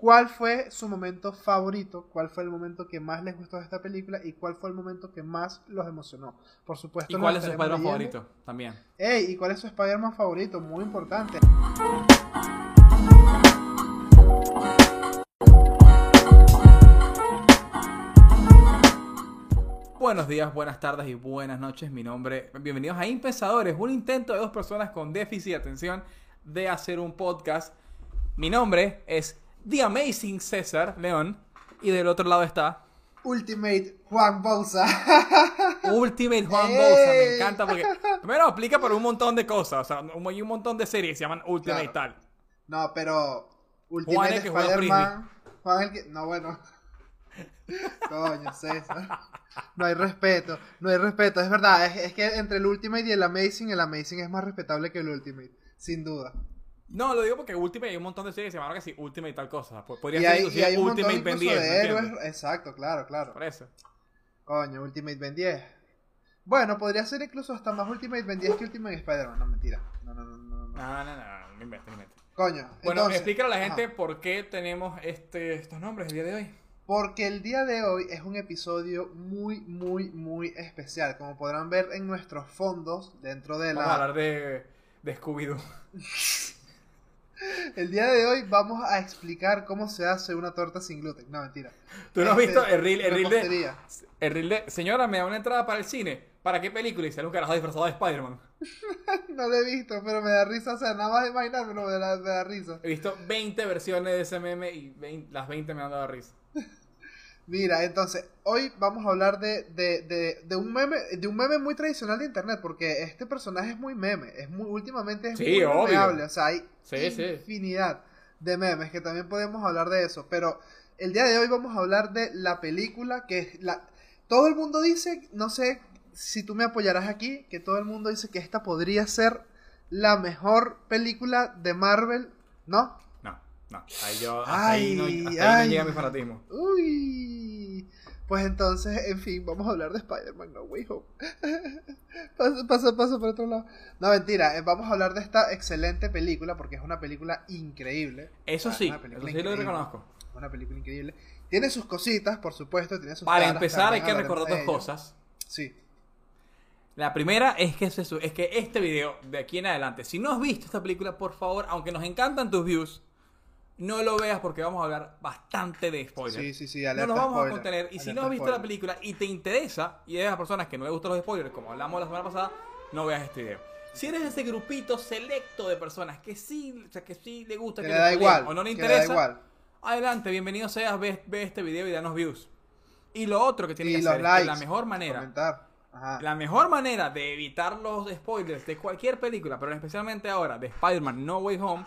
¿Cuál fue su momento favorito? ¿Cuál fue el momento que más les gustó de esta película? ¿Y cuál fue el momento que más los emocionó? Por supuesto. ¿Y cuál es su Spider-Man favorito? También. Ey, ¿y cuál es su Spider-Man favorito? Muy importante. Buenos días, buenas tardes y buenas noches. Mi nombre. Bienvenidos a Impensadores, un intento de dos personas con déficit de atención de hacer un podcast. Mi nombre es The Amazing César León. Y del otro lado está. Ultimate Juan Bousa. Ultimate Juan Bousa. Me encanta porque. Primero aplica por un montón de cosas. O sea, hay un montón de series que se llaman Ultimate tal. No, pero. Ultimate Spider-Man. Juan el que. No, bueno. Coño, César. No hay respeto, no hay respeto. Es verdad, es, es, que entre el Ultimate y el Amazing, el Amazing es más respetable que el Ultimate, sin duda. No, lo digo porque Ultimate hay un montón de series que se llaman que sí, Ultimate y tal cosa. Podría ser inclusive Ultimate Ben 10. De héroes. Exacto, claro, claro. Por eso. Coño, Ultimate Ben 10. Bueno, podría ser incluso hasta más Ultimate Ben 10 que Ultimate Spider-Man. No, mentira. No, no, no, no. No, no, no, no, no inventes, no inventes. Coño. Bueno, explícale a la gente por qué tenemos este, estos nombres el día de hoy. Porque el día de hoy es un episodio muy, muy, muy especial. Como podrán ver en nuestros fondos, dentro de la. Vamos a hablar de, de Scooby-Doo. El día de hoy vamos a explicar cómo se hace una torta sin gluten. No, mentira. ¿Tú no has visto el reel, el reel de, el reel de... Señora, me da una entrada para el cine. ¿Para qué película? Y sale un carajo disfrazado de Spider-Man. no lo he visto, pero me da risa. O sea, nada más imaginármelo me da, me da risa. He visto 20 versiones de ese meme y las 20 me han dado risa. Mira, entonces, hoy vamos a hablar de, de, de, de, un meme, de un meme muy tradicional de internet, porque este personaje es muy meme, es muy, últimamente es muy memeable, o sea, hay infinidad de memes que también podemos hablar de eso, pero el día de hoy vamos a hablar de la película que la, todo el mundo dice, no sé si tú me apoyarás aquí, que todo el mundo dice que esta podría ser la mejor película de Marvel, ¿no? No, ahí yo, ahí no, hasta ahí llega mi fanatismo. Uy. Pues entonces, en fin, vamos a hablar de Spider-Man No Way Home. pasa, pasa, pasa por otro lado. No, mentira, eh, vamos a hablar de esta excelente película porque es una película increíble. Eso sí, eso sí lo reconozco. Una película increíble. Tiene sus cositas, por supuesto, tiene sus Para empezar hay que recordar dos cosas. Sí. La primera es que, es, es que este video, de aquí en adelante, si no has visto esta película, por favor, aunque nos encantan tus views, no lo veas porque vamos a hablar bastante de spoilers. Sí, sí, sí, No nos vamos a contener. Y si no has visto la película y te interesa, y eres de las personas que no le gustan los spoilers, como hablamos la semana pasada, no veas este video. Si eres ese grupito selecto de personas que sí, o sea, que sí le gusta que, le da igual, o no le interesa, adelante, bienvenido seas, ve, este video y danos views. Y lo otro que tienes que hacer es que la mejor manera, la mejor manera de evitar los spoilers de cualquier película, pero especialmente ahora de Spider-Man No Way Home,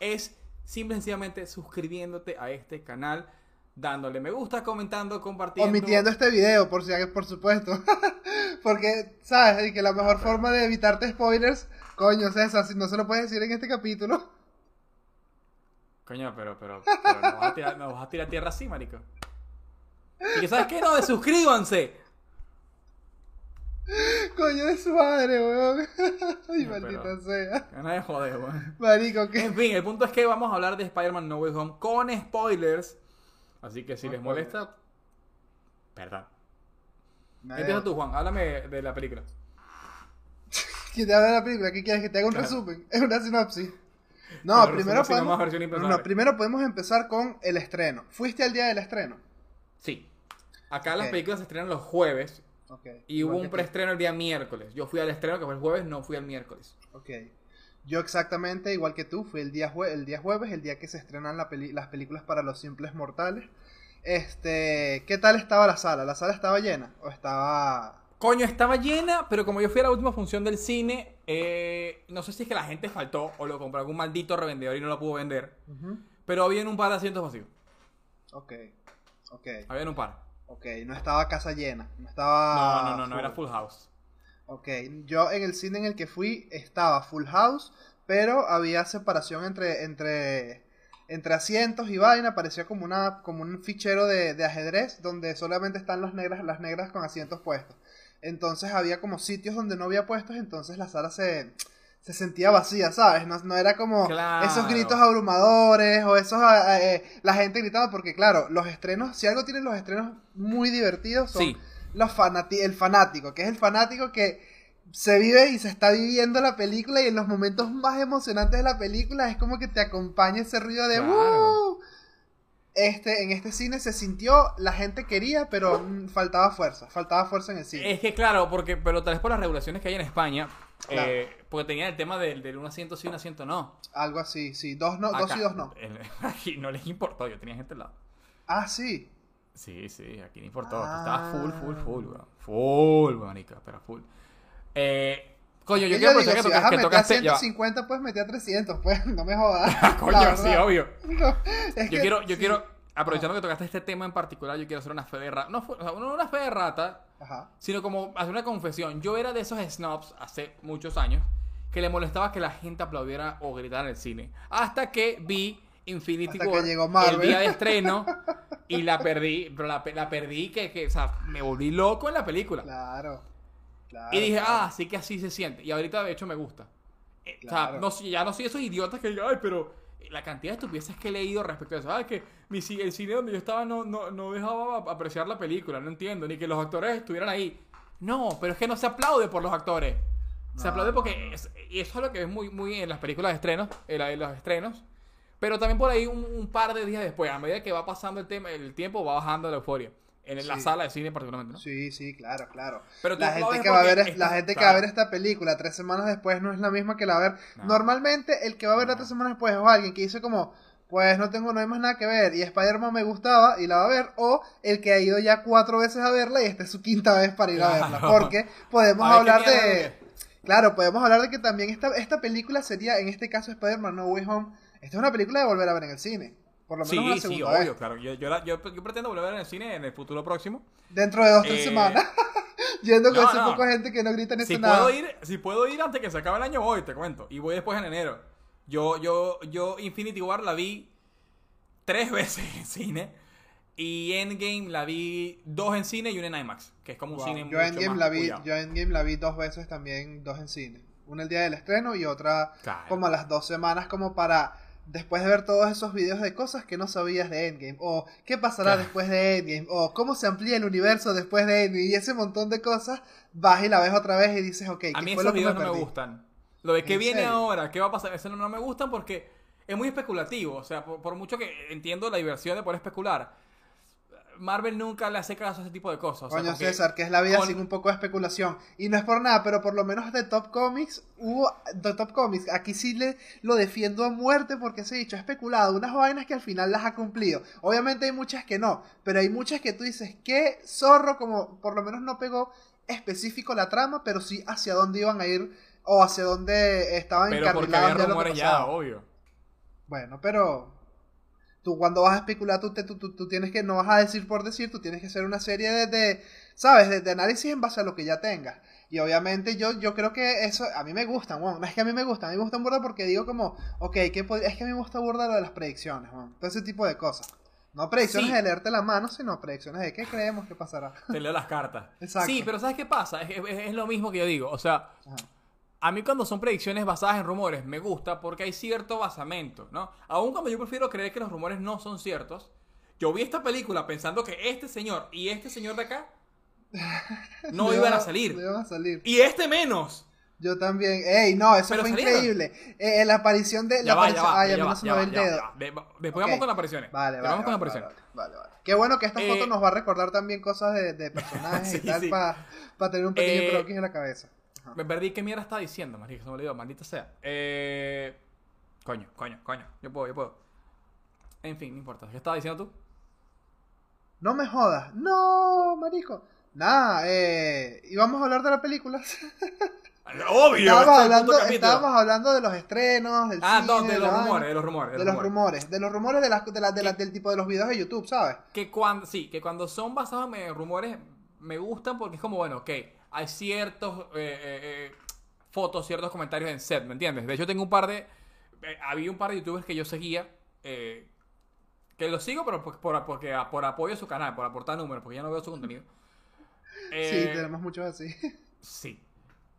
es Simple sencillamente suscribiéndote a este canal, dándole me gusta, comentando, compartiendo. Omitiendo este video, por si por supuesto. Porque, ¿sabes? que la mejor forma de evitarte spoilers, coño, César, si no se lo puedes decir en este capítulo. Coño, pero, pero, pero nos, vas a tirar, vas a tirar tierra así, marico. Y que, ¿sabes qué? No, de suscríbanse. Coño de su madre, weón. Ay, maldita sea. No de joder, weón. Marico, ¿qué? En fin, el punto es que vamos a hablar de Spider-Man No Way Home con spoilers. Así que si les molesta, perdón. Empieza tú, Juan. Háblame de la película. ¿Quién te habla de la película? ¿Qué quieres? Que te haga un resumen. Es una sinopsis. No, primero podemos, no, primero podemos empezar con el estreno. ¿Fuiste al día del estreno? Sí. Acá las películas se estrenan los jueves y hubo un preestreno el día miércoles. Yo fui al estreno, que fue el jueves, no fui el miércoles. Ok. Yo exactamente igual que tú, fui el día, el día jueves, el día que se estrenan las películas para los simples mortales. Este, ¿qué tal estaba la sala? ¿La sala estaba llena o estaba Coño, estaba llena, pero como yo fui a la última función del cine, eh, no sé si es que la gente faltó o lo compró algún maldito revendedor y no lo pudo vender. Pero había un par de asientos vacíos. Ok, ok. Había un par. Ok, no estaba casa llena. No estaba. No, no, no, no era full house. Ok, yo en el cine en el que fui estaba full house, pero había separación entre, entre, entre asientos y vaina. Parecía como, una, como un fichero de, de ajedrez donde solamente están las negras, las negras con asientos puestos. Entonces había como sitios donde no había puestos, entonces la sala se, se sentía vacía, ¿sabes? No, era como esos gritos abrumadores o esos eh, eh, la gente gritando porque claro, los estrenos, si algo tienen los estrenos muy divertidos son los el fanático, que es el fanático que se vive y se está viviendo la película y en los momentos más emocionantes de la película es como que te acompaña ese ruido de Este, en este cine se sintió, la gente quería, pero faltaba fuerza, faltaba fuerza en el cine. Es que claro, porque, pero tal vez por las regulaciones que hay en España, eh, porque tenía el tema del, del un asiento sí, un asiento no. Algo así, sí. Dos, no, dos y dos no. Aquí no les importó, yo tenía gente al lado. Ah, sí. Sí, sí, aquí no importó. estaba full, full, full, weón. Full, manica, pero full. Eh, coño, yo, quiero aprovechar que, que tocaste. 150, pues metí a 300, pues, no me jodas. coño, sí, obvio. yo, quiero, yo quiero, aprovechando que tocaste este tema en particular, yo quiero hacer una fe de rata. No, no una fe de rata, sino como hacer una confesión. Yo era de esos snobs hace muchos años que le molestaba que la gente aplaudiera o gritara en el cine. Hasta que vi Infinity War el día de estreno y la perdí, pero la, la perdí que, que, o sea, me volví loco en la película. Claro. Y dije, ah, sí que así se siente. Y ahorita de hecho me gusta. Eh, o sea, no, ya no soy esos idiotas que digan, ay, pero la cantidad de estupideces que he leído respecto a eso. ¿Sabes? Que mi, el cine donde yo estaba no, no, no dejaba apreciar la película, no entiendo, ni que los actores estuvieran ahí. No, pero es que no se aplaude por los actores. Se aplaude porque. y eso es lo que es muy, muy en las películas de estrenos, en, los estrenos. Pero también por ahí un, par de días después, a medida que va pasando el, tema, el tiempo, va bajando la euforia. En la sala de cine particularmente, ¿no? Sí, sí, claro, claro. Pero la gente, que va, a ver, la gente que va a ver esta película tres semanas después no es la misma que la va a ver. Normalmente el que va a ver tres semanas después es alguien que dice como, pues no tengo, no hay más nada que ver y Spider-Man me gustaba y la va a ver, o el que ha ido ya cuatro veces a verla y esta es su quinta vez para ir a verla. Porque podemos hablar de... Claro, podemos hablar de que también esta, esta película sería, en este caso Spider-Man No Way Home, esta es una película de volver a ver en el cine. Por lo menos sí, sí, obvio, claro. Yo, yo, pretendo volver a ver en el cine en el futuro próximo. Dentro de dos o tres eh, semanas. Yendo con ese poco gente que no grita ni si nada. Puedo ir, si puedo ir antes que se acabe el año, voy, te cuento. Y voy después en enero. Yo, yo, yo Infinity War la vi tres veces en cine. Y Endgame la vi dos en cine y una en IMAX, que es como un cine yo Endgame la vi, Yo Endgame la vi dos veces también, dos en cine. Una el día del estreno y otra como a las dos semanas como para después de ver todos esos videos de cosas que no sabías de Endgame, o qué pasará después de Endgame, o cómo se amplía el universo después de Endgame, y ese montón de cosas, vas y la ves otra vez y dices, ok, ¿qué a mí esos videos no me gustan. Lo de qué viene ahora, qué va a pasar, eso no me gustan porque es muy especulativo, o sea, por mucho que entiendo la diversión de poder especular, Marvel nunca le hace caso a ese tipo de cosas. Coño, César, que es la vida sin un poco de especulación. Y no es por nada, pero por lo menos de Top Comics hubo. De Top Comics, aquí sí le lo defiendo a muerte porque se ha dicho, ha especulado unas vainas que al final las ha cumplido. Obviamente hay muchas que no, pero hay muchas que tú dices, qué zorro, como por lo menos no pegó específico la trama, pero sí hacia dónde iban a ir o hacia dónde estaban pero encarrilados. ya, obvio. Bueno, pero tú cuando vas a especular, tú, tú, tú, tienes que, no vas a decir por decir, tú tienes que hacer una serie de, ¿sabes? De, análisis en base a lo que ya tengas. Y obviamente yo, yo creo que eso, a mí me gustan, bueno, no es que a mí me gustan, a mí me gustan burda porque digo como, ok, ¿qué es que a mí me gusta burda lo de las predicciones, bueno, todo ese tipo de cosas. No predicciones de leerte la mano, sino predicciones de qué creemos que pasará. Te leo las cartas. Exacto. Sí, pero ¿sabes qué pasa? Es, lo mismo que yo digo, o sea... A mí cuando son predicciones basadas en rumores me gusta porque hay cierto basamento, ¿no? Aún cuando yo prefiero creer que los rumores no son ciertos, yo vi esta película pensando que este señor y este señor de acá no iban a salir. a salir. Y este menos. Yo también. Ey, no, eso fue increíble. Eh, la aparición de. Ya la va, ya va, Ay, ya, va, ya, el dedo. Después vamos con las apariciones. Vale, vale. Vamos con las apariciones. Vale, vale, Qué bueno que esta foto eh, nos va a recordar también cosas de, de personajes y tal para tener un pequeño eh, croquis en la cabeza. Me perdí qué mierda estaba diciendo, marico, se me olvidó, maldita sea. Eh... Coño, coño, coño. Yo puedo, yo puedo. En fin, no importa. ¿Qué estabas diciendo tú? No me jodas. No, marico. Nada, eh... íbamos a hablar de las películas. Obvio. Estábamos hablando, estábamos hablando de los estrenos, del ah, no, de, los rumores, de los rumores, de los rumores, de los rumores de, las, de, la, de del tipo de los videos de YouTube, ¿sabes? Que cuando, sí, que cuando son basados en rumores me gustan porque es como, bueno, ok, hay ciertos eh, eh, eh, fotos, ciertos comentarios en set, ¿me entiendes? De hecho, tengo un par de. había un par de youtubers que yo seguía. que los sigo, pero por, por, porque, por apoyo a su canal, por aportar números, porque ya no veo su contenido. sí, tenemos muchos así. Sí.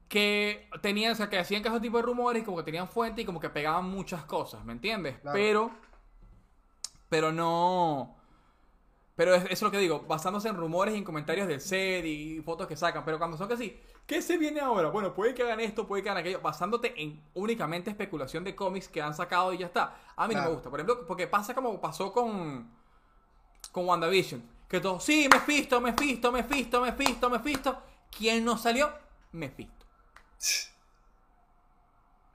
que tenían, o sea, que hacían caso tipo de rumores como que tenían fuente y como que pegaban muchas cosas, ¿me entiendes? Pero, pero no... Pero eso es lo que digo, basándose en rumores y en comentarios del set y fotos que sacan. Pero cuando son que sí, ¿qué se viene ahora? Bueno, puede que hagan esto, puede que hagan aquello, basándote en únicamente especulación de cómics que han sacado y ya está. A mí no me gusta. Por ejemplo, porque pasa como pasó con, con WandaVision. Que todo, sí, me fisto, me fisto, me fisto, me fisto, me fisto. ¿Quién no salió? Me fisto.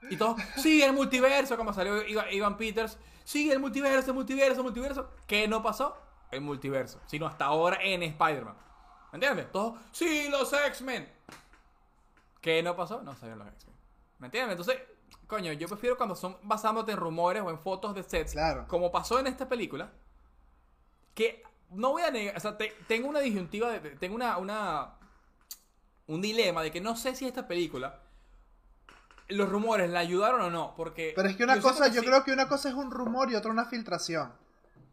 Y todo, sí, el multiverso, como salió Ivan Peters. Sí, el multiverso, el multiverso, el multiverso. ¿Qué no pasó? El multiverso, sino hasta ahora en Spider-Man. ¿Me entiendes? Todo, sí, los X-Men. ¿Qué no pasó? No salieron los X-Men. ¿Me entiendes? Entonces, coño, yo prefiero cuando son basándote en rumores o en fotos de sets, claro. como pasó en esta película, que no voy a negar, o sea, tengo una disyuntiva, de, tengo una, una, un dilema de que no sé si esta película los rumores la ayudaron o no, porque... Pero es que una cosa, yo creo que una cosa es un rumor y otra una filtración.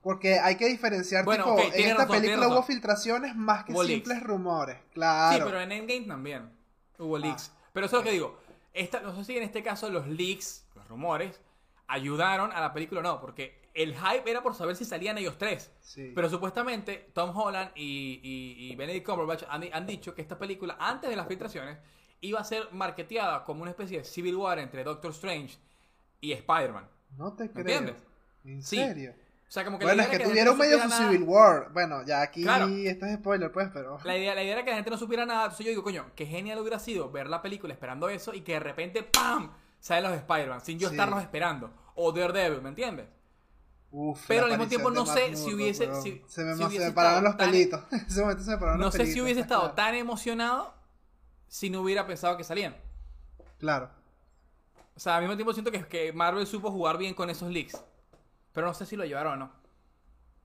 Porque hay que diferenciar, tipo, en esta película hubo filtraciones más que simples rumores, claro. Sí, pero en Endgame también hubo ah, leaks. pero eso es lo que digo. Esta, no sé si en este caso los leaks, los rumores, ayudaron a la película o no, porque el hype era por saber si salían ellos tres. Pero supuestamente Tom Holland y, y, Benedict Cumberbatch han, dicho que esta película, antes de las filtraciones, iba a ser marketeada como una especie de Civil War entre Doctor Strange y Spider-Man. No te creo. ¿Entiendes? ¿En serio? O sea, como que bueno, es que, tuvieron medio su Civil War. Bueno, ya aquí esto es spoiler, pues, pero. La idea, la idea era que la gente no supiera nada. Entonces yo digo, coño, qué genial hubiera sido ver la película esperando eso y que de repente, ¡pam! salen los Spider-Man sin yo estarlos esperando. O Daredevil, ¿me entiendes? Uf, pero al mismo tiempo no sé si hubiese. Si, se me, si se pararon los pelitos. ese momento se me pararon no sé si hubiese estado tan emocionado si no hubiera pensado que salían. Claro. O sea, al mismo tiempo siento que, que Marvel supo jugar bien con esos leaks. Pero no sé si lo llevaron o no.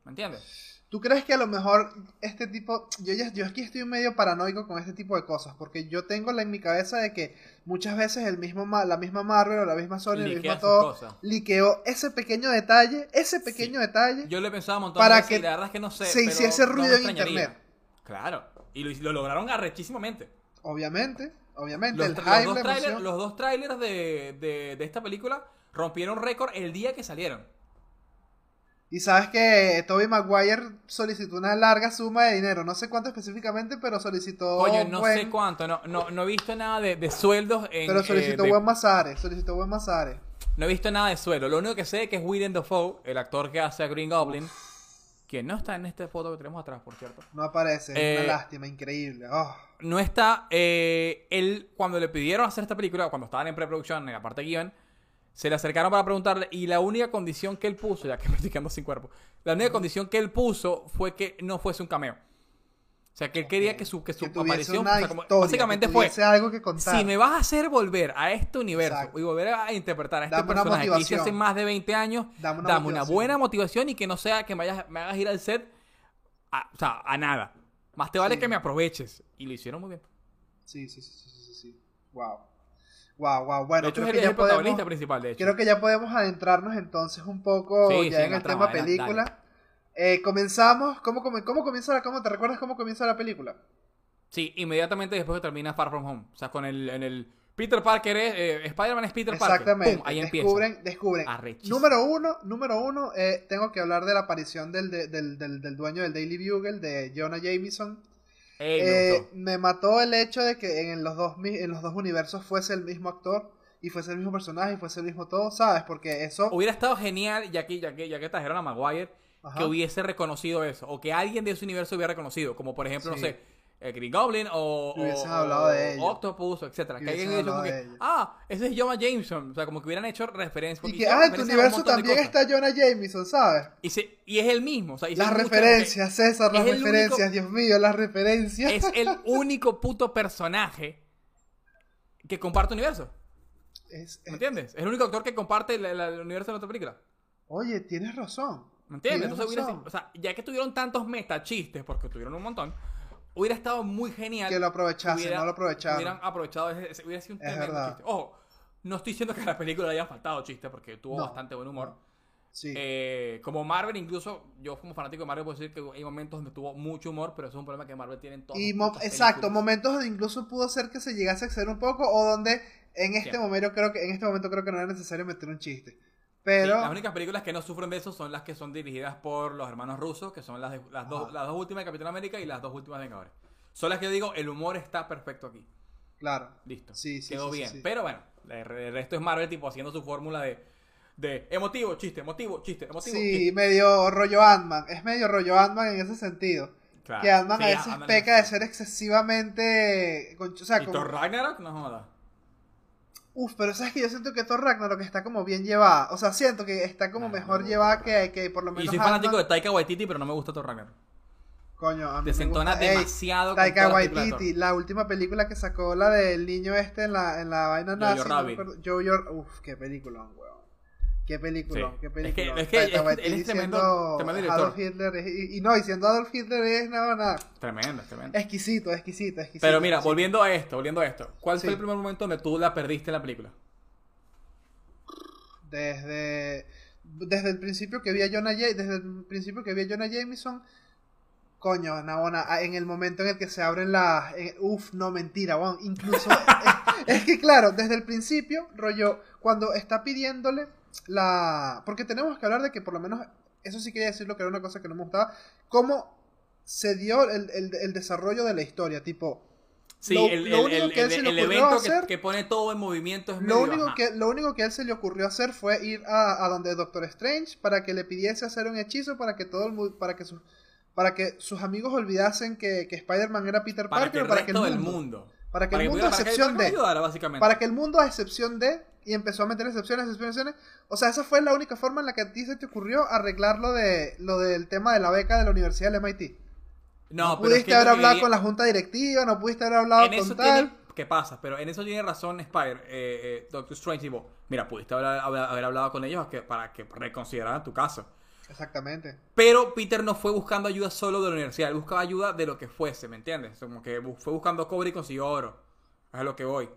¿Me entiendes? ¿Tú crees que a lo mejor este tipo, yo, ya, yo aquí estoy medio paranoico con este tipo de cosas, porque yo tengo la, en mi cabeza de que muchas veces el mismo la misma Marvel o la misma Sony, el mismo todo, liqueó ese pequeño detalle, ese pequeño detalle. Yo le pensaba un montón para que, la verdad es que no sé. Se hiciese ruido en internet. Claro, y lo, lograron arrechísimamente. Obviamente, obviamente. Los, el dos, trailers, los dos trailers de, de, de esta película rompieron récord el día que salieron. Y sabes que Toby Maguire solicitó una larga suma de dinero. No sé cuánto específicamente, pero solicitó. Oye, no sé cuánto. No, no, no he visto nada de, sueldos en. Pero solicitó eh, buen Mazare. Solicitó buen Mazare. No he visto nada de sueldo. Lo único que sé es que es Willem Dafoe, el actor que hace a Green Goblin. Que no está en esta foto que tenemos atrás, por cierto. No aparece. es una eh, lástima, increíble. Oh. No está. Eh, él, cuando le pidieron hacer esta película, cuando estaban en preproducción, en la parte guion se le acercaron para preguntarle y la única condición que él puso, ya que me estoy quedando sin cuerpo, la única condición que él puso fue que no fuese un cameo. O sea, que él quería que su, que su aparición, básicamente fue, algo que contar. si me vas a hacer volver a este universo y volver a interpretar a este personaje que hice hace más de 20 años, dame una, buena motivación y que no sea que me, me hagas ir al set a, o sea, a nada. Más te vale que me aproveches. Y lo hicieron muy bien. Sí, sí, sí, sí, sí, sí. Wow. Wow, wow. Bueno, creo que ya podemos, principal, de hecho. Creo que ya podemos adentrarnos entonces un poco ya en, el tema película. Eh, comenzamos. ¿cómo, ¿Cómo comienza la cómo ¿Te recuerdas cómo comienza la película? Sí, inmediatamente después que termina Far From Home. O sea, con el, en el Peter Parker es. Eh, Spider-Man es Peter Parker. Exactamente. ahí descubren, Descubren. Número uno, número uno, eh, tengo que hablar de la aparición del, del, del, del dueño del Daily Bugle, de Jonah Jameson eh, me, mató el hecho de que en los, dos, en los dos universos fuese el mismo actor y fuese el mismo personaje y fuese el mismo todo, ¿sabes? Porque eso... Hubiera estado genial, ya que, ya que, ya que trajeron a Maguire, que hubiese reconocido eso, o que alguien de ese universo hubiera reconocido, como por ejemplo, no sé, Green Goblin o, o, Octopus, etcétera. Que alguien dicho como que, ah, ese es Jonah Jameson. O sea, como que hubieran hecho referencia. Y que, ah, en tu universo también está Jonah Jameson, ¿sabes? Y, y es el mismo. O sea, las referencias, César, las referencias, Dios mío, las referencias. Es el único puto personaje que comparte universo. ¿Me entiendes? Es el único actor que comparte el, universo de otra película. Oye, tienes razón. ¿Me entiendes? Entonces, o sea, ya que tuvieron tantos meta chistes, porque tuvieron un montón hubiera estado muy genial. Que lo aprovechasen, no lo aprovecharon. Hubieran aprovechado, ese, hubiera sido un tremendo chiste. Ojo, no estoy diciendo que a la película le haya faltado chiste, porque tuvo bastante buen humor. Eh, como Marvel, incluso yo como fanático de Marvel puedo decir que hay momentos donde tuvo mucho humor, pero eso es un problema que Marvel tiene en todos. Y exacto, momentos donde incluso pudo ser que se llegase a exceder un poco o donde en este momento creo que en este momento creo que no era necesario meter un chiste. Pero las únicas películas que no sufren de eso son las que son dirigidas por los hermanos rusos, que son las, las, dos, las dos últimas de Capitán América y las dos últimas de Vengadores. Son las que digo, el humor está perfecto aquí. Claro. Listo. Sí, sí, Quedó bien. Pero bueno, el resto es Marvel tipo haciendo su fórmula de de emotivo, chiste, emotivo, chiste, emotivo. Sí, medio rollo Ant-Man. Es medio rollo Ant-Man en ese sentido. que Ant-Man a veces peca de ser excesivamente. O sea, ¿Y Thor Ragnarok? No joda. Uf, pero sabes que yo siento que Thor Ragnarok está como bien llevada. O sea, siento que está como mejor llevada que, que por lo menos. Y soy fanático de Taika Waititi, pero no me gusta Thor Ragnarok. Coño, a mí Desentona demasiado. Taika Waititi, la última película que sacó, la del niño este en la, en la vaina nazi. Jojo Uf, qué película, weón. Qué película, qué película. Es que, es, que es tremendo, tremendo Adolf Hitler y, no, y siendo Adolf Hitler es nada, nada. Tremendo, tremendo. Exquisito, exquisito, exquisito. Pero mira, volviendo a esto, volviendo a esto. ¿Cuál fue el primer momento donde tú la perdiste en la película? Desde desde el principio que vi a Jonah desde el principio que vi a Jonah Jameson coño, Nabona, en el momento en el que se abren las uf, no mentira, bueno, incluso es que claro, desde el principio, rollo cuando está pidiéndole la... Porque tenemos que hablar de que por lo menos, eso sí quería decirlo que era una cosa que no me gustaba, cómo se dio el, desarrollo de la historia, tipo... Sí, el, evento que, pone todo en movimiento es lo único que Lo único que a él se le ocurrió hacer fue ir a, donde Doctor Strange para que le pidiese hacer un hechizo para que todo el para que sus para que sus amigos olvidasen que, que Spider-Man era Peter Parker, para que el mundo, para que el mundo a excepción de para que el mundo a excepción de y empezó a meter excepciones, excepciones. O sea, esa fue la única forma en la que a ti se te ocurrió arreglar lo, de, lo del tema de la beca de la Universidad del MIT. No, no pudiste haber hablado con la junta directiva, no pudiste haber hablado con tal. ¿Qué pasa? Pero en eso tiene razón Spider, eh, eh, Doctor Strange. mira, pudiste haber, haber, hablado con ellos para que reconsideraran tu caso. Exactamente. Pero Peter no fue buscando ayuda solo de la universidad, él buscaba ayuda de lo que fuese, ¿me entiendes? Como que fue buscando cobre y consiguió oro. Es a lo que voy.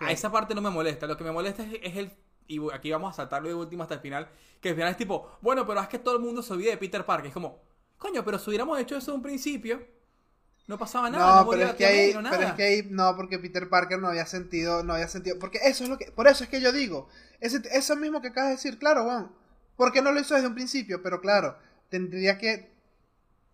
A esa parte no me molesta. Lo que me molesta es, el. Y aquí vamos a saltarlo de último hasta el final. Que al final es tipo, bueno, pero es que todo el mundo se olvide de Peter Parker. Es como, coño, pero si hubiéramos hecho eso de un principio, no pasaba nada. No, pero, es que ahí, pero es que ahí, no, porque Peter Parker no había sentido, no había sentido. Porque eso es lo que. Por eso es que yo digo. Ese, eso mismo que acabas de decir, claro, Juan. ¿Por qué no lo hizo desde un principio? Pero claro, tendría que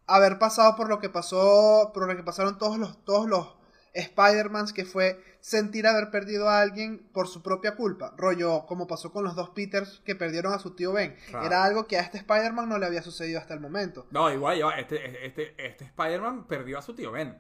haber pasado por lo que pasó. Por lo que pasaron todos los, todos los Spider-Man que fue sentir haber perdido a alguien por su propia culpa. Rollo, como pasó con los dos Peters que perdieron a su tío Ben. Era algo que a este Spider-Man no le había sucedido hasta el momento. No, igual, este, este, este Spider-Man perdió a su tío Ben.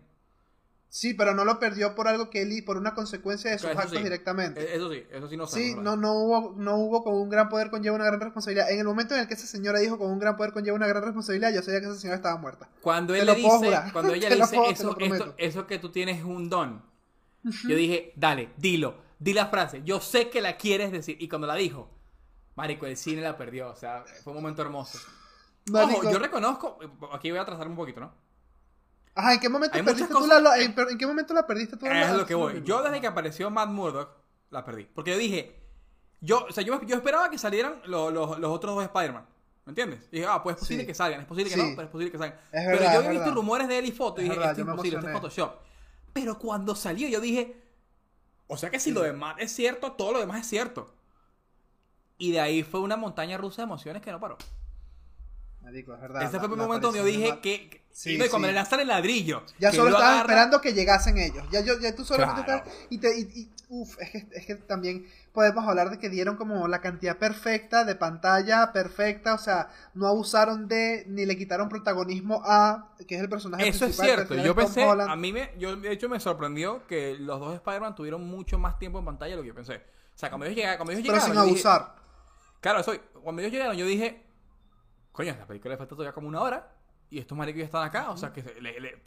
Sí, pero no lo perdió por algo que él por una consecuencia de sus actos directamente. E-, eso sí, eso sí no Sí, no, no hubo, no hubo con un gran poder conlleva una gran responsabilidad. En el momento en el que esa señora dijo con un gran poder conlleva una gran responsabilidad, yo sabía que esa señora estaba muerta. Cuando él le dice, cuando ella le dice eso, eso que tú tienes un don, yo dije, dale, dilo, di la frase. Yo sé que la quieres decir. Y cuando la dijo, Marico, el cine la perdió. O sea, fue un momento hermoso. Ojo, yo reconozco, aquí voy a trazar un poquito, ¿no? Ajá, ¿en qué momento perdiste tú la, en, qué momento la perdiste tú Es lo que voy. Yo desde que apareció Matt Murdock la perdí. Porque yo dije, yo, o sea, yo, yo esperaba que salieran los, los, los otros dos Spider-Man. ¿Me entiendes? Y dije, ah, pues es posible que salgan, es posible que no, pero es posible que salgan. pero yo había visto rumores de él y fotos y dije, esto es imposible, esto es Photoshop. Pero cuando salió yo dije, o sea que si lo demás es cierto, todo lo demás es cierto. Y de ahí fue una montaña rusa de emociones que no paró. Marico, es verdad. Ese fue el momento donde yo dije que, Sí, y cuando le lanzan el ladrillo. Ya solo estabas esperando que llegasen ellos. Ya, yo, ya tú solo y, te, y, uf, es que, es que también podemos hablar de que dieron como la cantidad perfecta de pantalla perfecta, o sea, no abusaron de ni le quitaron protagonismo a que es el personaje Eso es cierto. Yo pensé, a mí me yo de hecho me sorprendió que los dos Spider-Man tuvieron mucho más tiempo en pantalla de lo que yo pensé. O sea, cuando ellos llegaron, cuando ellos Pero sin abusar. claro, soy, cuando ellos llegaron yo dije, coño, a la película le falta todavía como una hora y estos maricos ya están acá. O sea, que le, le,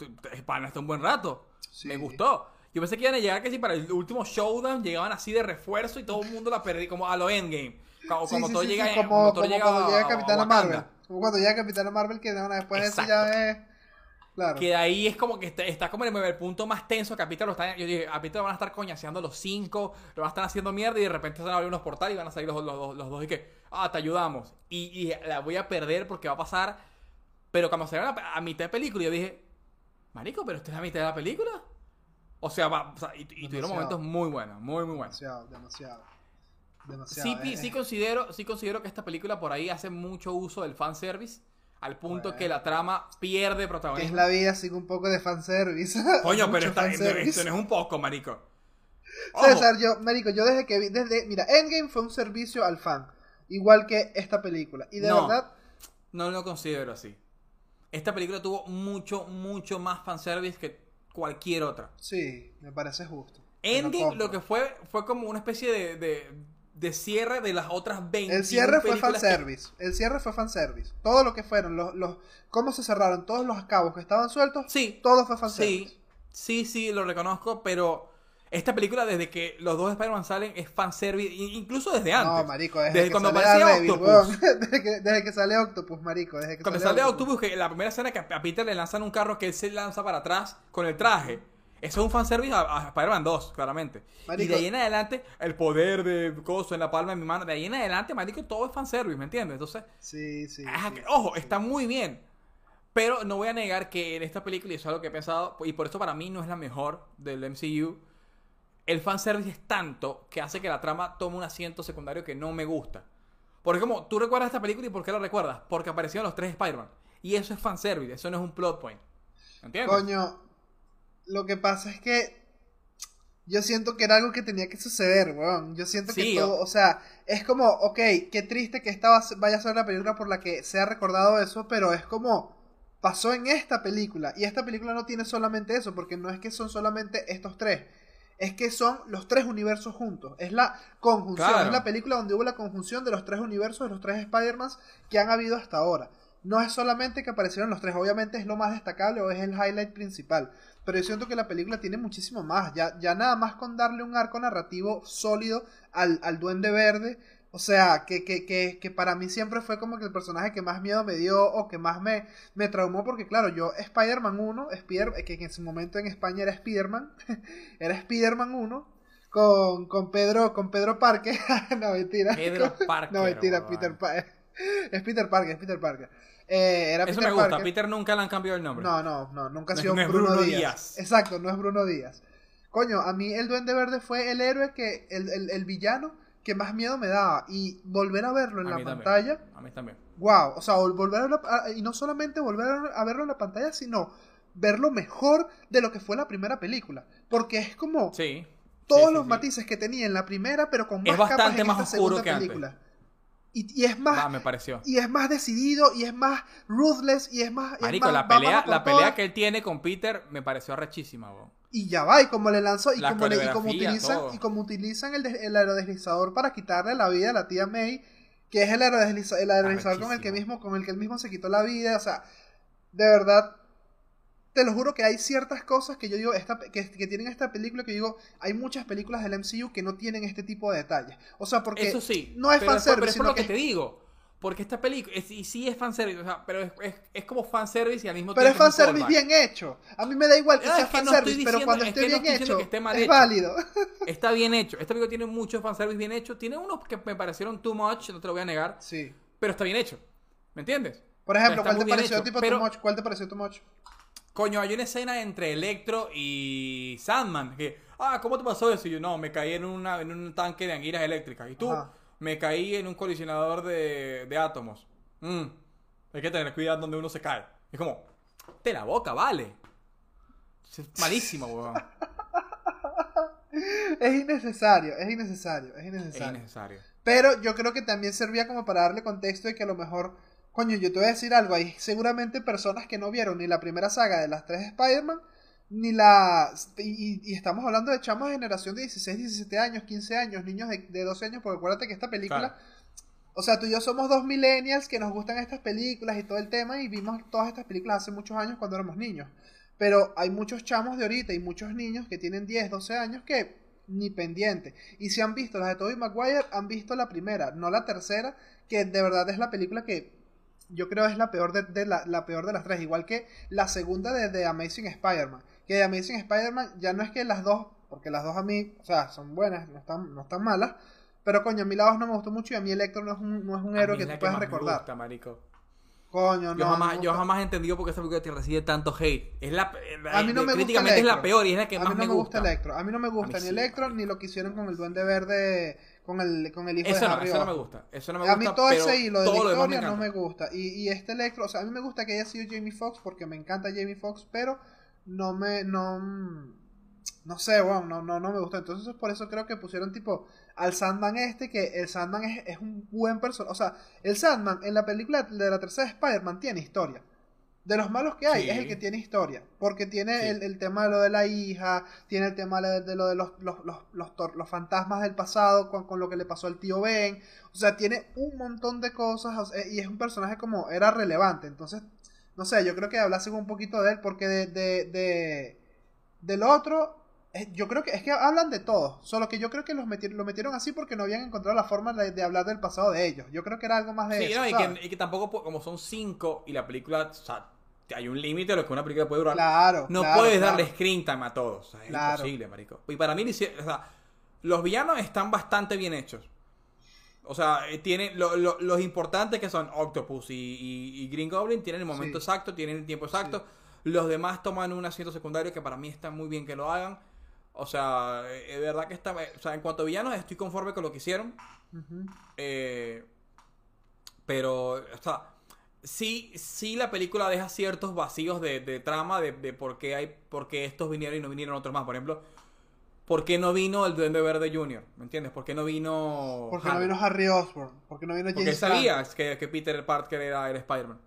hasta un buen rato. Me gustó. Yo pensé que iban a llegar que si para el último showdown llegaban así de refuerzo y todo el mundo la perdí, como a lo endgame. Como, como todo llega, como, como, cuando llega Capitana Marvel. Como cuando llega Capitana Marvel, que después de eso ya es. Claro. Que de ahí es como que está, como en el, punto más tenso Peter lo están. Yo dije, a Peter lo van a estar coñaseando los cinco, lo van a estar haciendo mierda y de repente se van a abrir unos portales y van a salir los, los, los, dos y que, ah, te ayudamos. Y, la voy a perder porque va a pasar. Pero cuando se a, a mitad de película, yo dije, Marico, pero esta es la mitad de la película. O sea, va, y, tuvieron momentos muy buenos, muy, muy buenos. Demasiado, demasiado. Sí, eh, sí, considero, sí considero que esta película por ahí hace mucho uso del fanservice al punto que la trama pierde protagonismo. Es la vida sin un poco de fanservice. Coño, pero esta, esto no es un poco, marico. César, yo, marico, yo desde que vi, desde, mira, Endgame fue un servicio al fan, igual que esta película. Y de verdad... No lo considero así. Esta película tuvo mucho, mucho más fanservice que cualquier otra. Sí, me parece justo. Endgame lo que fue fue como una especie de de cierre de las otras 20 El cierre fue fanservice. El cierre fue fanservice. Todo lo que fueron, los, los, cómo se cerraron todos los cabos que estaban sueltos, sí, todo fue fanservice. Sí, sí, sí, lo reconozco, pero esta película desde que los dos Spider-Man salen es fanservice, incluso desde antes. No, marico, desde, cuando aparecía Octopus. desde, que, sale Octopus, marico. Desde que cuando sale, Octopus, que la primera escena que a Peter le lanzan un carro que él se lanza para atrás con el traje eso es un fanservice a, a Spider-Man 2, claramente. Y de ahí en adelante, el poder de coso en la palma de mi mano. De ahí en adelante, marico, todo es fanservice, ¿me entiendes? Entonces. Sí, sí. ojo, está muy bien. Pero no voy a negar que en esta película, y eso es algo que he pensado, y por eso para mí no es la mejor del MCU, el fanservice es tanto que hace que la trama tome un asiento secundario que no me gusta. Porque como, tú recuerdas esta película y ¿por qué la recuerdas? Porque aparecieron los tres Spider-Man. Y eso es fanservice, eso no es un plot point. ¿Entiendes? Coño, lo que pasa es que yo siento que era algo que tenía que suceder, weón. Yo siento que todo, o sea, es como, ok, qué triste que esta vaya a ser la película por la que se ha recordado eso, pero es como, pasó en esta película. Y esta película no tiene solamente eso, porque no es que son solamente estos tres. Es que son los tres universos juntos. Es la conjunción. Es la película donde hubo la conjunción de los tres universos, de los tres Spider-Mans que han habido hasta ahora. No es solamente que aparecieron los tres, obviamente es lo más destacable o es el highlight principal. Pero yo siento que la película tiene muchísimo más. Ya, ya nada más con darle un arco narrativo sólido al, al Duende Verde. O sea, que, que, que, que, para mí siempre fue como que el personaje que más miedo me dio o que más me, me traumó. Porque claro, yo Spider-Man 1, Spider que en ese momento en España era Spider-Man, era Spider-Man 1. Con, con Pedro con Pedro Parker no mentira Pedro Parker no mentira Peter Parker es Peter Parker es Peter Parker eh, Eso me gusta. Peter nunca le han cambiado el nombre. No, no, no. Nunca ha sido Bruno, Díaz. Exacto, no es Bruno Díaz. Coño, a mí el Duende Verde fue el héroe que. El, el, villano que más miedo me daba. Y volver a verlo en la pantalla. A mí también. Wow. O sea, volver a, Y no solamente volver a verlo en la pantalla, sino verlo mejor de lo que fue la primera película. Porque es como. Sí. Todos los matices que tenía en la primera, pero con más es bastante más oscuro que película. Y, es más. Ah, me pareció. Y es más decidido, y es más ruthless, y es más. Marico, la pelea, la pelea que él tiene con Peter me pareció arrechísima, Y ya va, y como le lanzó, y como, le, y como utilizan, y como utilizan el, el, aerodeslizador para quitarle la vida a la tía May, que es el aerodeslizador, el aerodeslizador con el que mismo, con el que él mismo se quitó la vida. O sea, de verdad, te lo juro que hay ciertas cosas que yo digo esta, que, que, tienen esta película que digo, hay muchas películas del MCU que no tienen este tipo de detalles. O sea, porque Eso sí, no es fanservice. Pero es por lo que, te digo. Porque esta película, y sí es fanservice, o sea, pero es, es, es, como fanservice y al mismo tiempo. Pero es fanservice bien hecho. A mí me da igual que sea fanservice, pero cuando esté bien hecho, es válido. Está bien hecho. Esta película tiene mucho fanservice bien hecho. Tiene unos que me parecieron too much, no te lo voy a negar. Sí. Pero está bien hecho. ¿Me entiendes? Por ejemplo, ¿cuál te pareció tipo too much? ¿Cuál te pareció too much? Coño, hay una escena entre Electro y Sandman. Que, ah, ¿cómo te pasó eso? Y yo, no, me caí en, una, en un tanque de anguilas eléctricas. Y tú, me caí en un colisionador de, de átomos. Mm, hay que tener cuidado donde uno se cae. Es como, te la boca, vale. Es malísimo, weón. es innecesario, es innecesario, es innecesario. Es innecesario. Pero yo creo que también servía como para darle contexto de que a lo mejor Coño, yo te voy a decir algo, hay seguramente personas que no vieron ni la primera saga de las tres Spider-Man, ni la... Y, estamos hablando de chamos de generación de 16, 17 años, 15 años, niños de, de 12 años, porque acuérdate que esta película... O sea, tú y yo somos dos millennials que nos gustan estas películas y todo el tema y vimos todas estas películas hace muchos años cuando éramos niños. Pero hay muchos chamos de ahorita y muchos niños que tienen 10, 12 años que ni pendiente. Y si han visto las de Tobey Maguire, han visto la primera, no la tercera, que de verdad es la película que yo creo es la peor de, la, peor de las tres. Igual que la segunda de, de Amazing Spider-Man. Que de Amazing Spider-Man ya no es que las dos, porque las dos a mí, o sea, son buenas, no están, no están malas. Pero coño, a mí la voz no me gustó mucho y a mí Electro no es un, no es un héroe que tú puedas recordar. gusta, marico. Coño, no. Yo jamás, yo jamás he entendido por qué esta película te recibe tanto hate. Es la, a mí no me críticamente es la peor y es la que más gusta. A mí no me gusta Electro. A mí no me gusta ni Electro ni lo que hicieron con el Duende Verde, con el, con el hijo eso de no, Eso no me gusta. Eso no me gusta. A mí todo ese hilo de la historia no me gusta. Y, y este Electro, o sea, a mí me gusta que haya sido Jamie Foxx porque me encanta Jamie Foxx, pero no me, no, no sé, bueno, no, no, no me gusta. Entonces por eso creo que pusieron tipo al Sandman este, que el Sandman es, es un buen personaje. O sea, el Sandman en la película de la tercera Spider-Man tiene historia. De los malos que hay, es el que tiene historia. Porque tiene el, tema de lo de la hija, tiene el tema de, lo de los, los, los, los, fantasmas del pasado con, con, lo que le pasó al tío Ben. O sea, tiene un montón de cosas y es un personaje como era relevante. Entonces, no sé, yo creo que hablasen un poquito de él porque de, de, de del otro yo creo que es que hablan de todo, solo que yo creo que los metieron, lo metieron así porque no habían encontrado la forma de, hablar del pasado de ellos. Yo creo que era algo más de sí, eso. No, y, que, tampoco, como son cinco y la película, o sea, hay un límite de lo que una película puede durar. Claro. No puedes darle screen time a todos. es imposible, marico. Y para mí, o sea, los villanos están bastante bien hechos. O sea, eh, tiene los importantes que son Octopus y, Green Goblin tienen el momento exacto, tienen el tiempo exacto. Los demás toman un asiento secundario que para mí está muy bien que lo hagan. O sea, es verdad que está. O sea, en cuanto a villanos, estoy conforme con lo que hicieron. Eh, pero, o sea, sí, sí la película deja ciertos vacíos de, trama de, por, qué hay, por qué estos vinieron y no vinieron otros más. Por ejemplo, ¿por qué no vino el Duende Verde Jr.? ¿Me entiendes? ¿Por qué no vino. Porque no vino Harry Osborn. Porque no vino James Porque sabías que, que Peter Parker era el Spider-Man.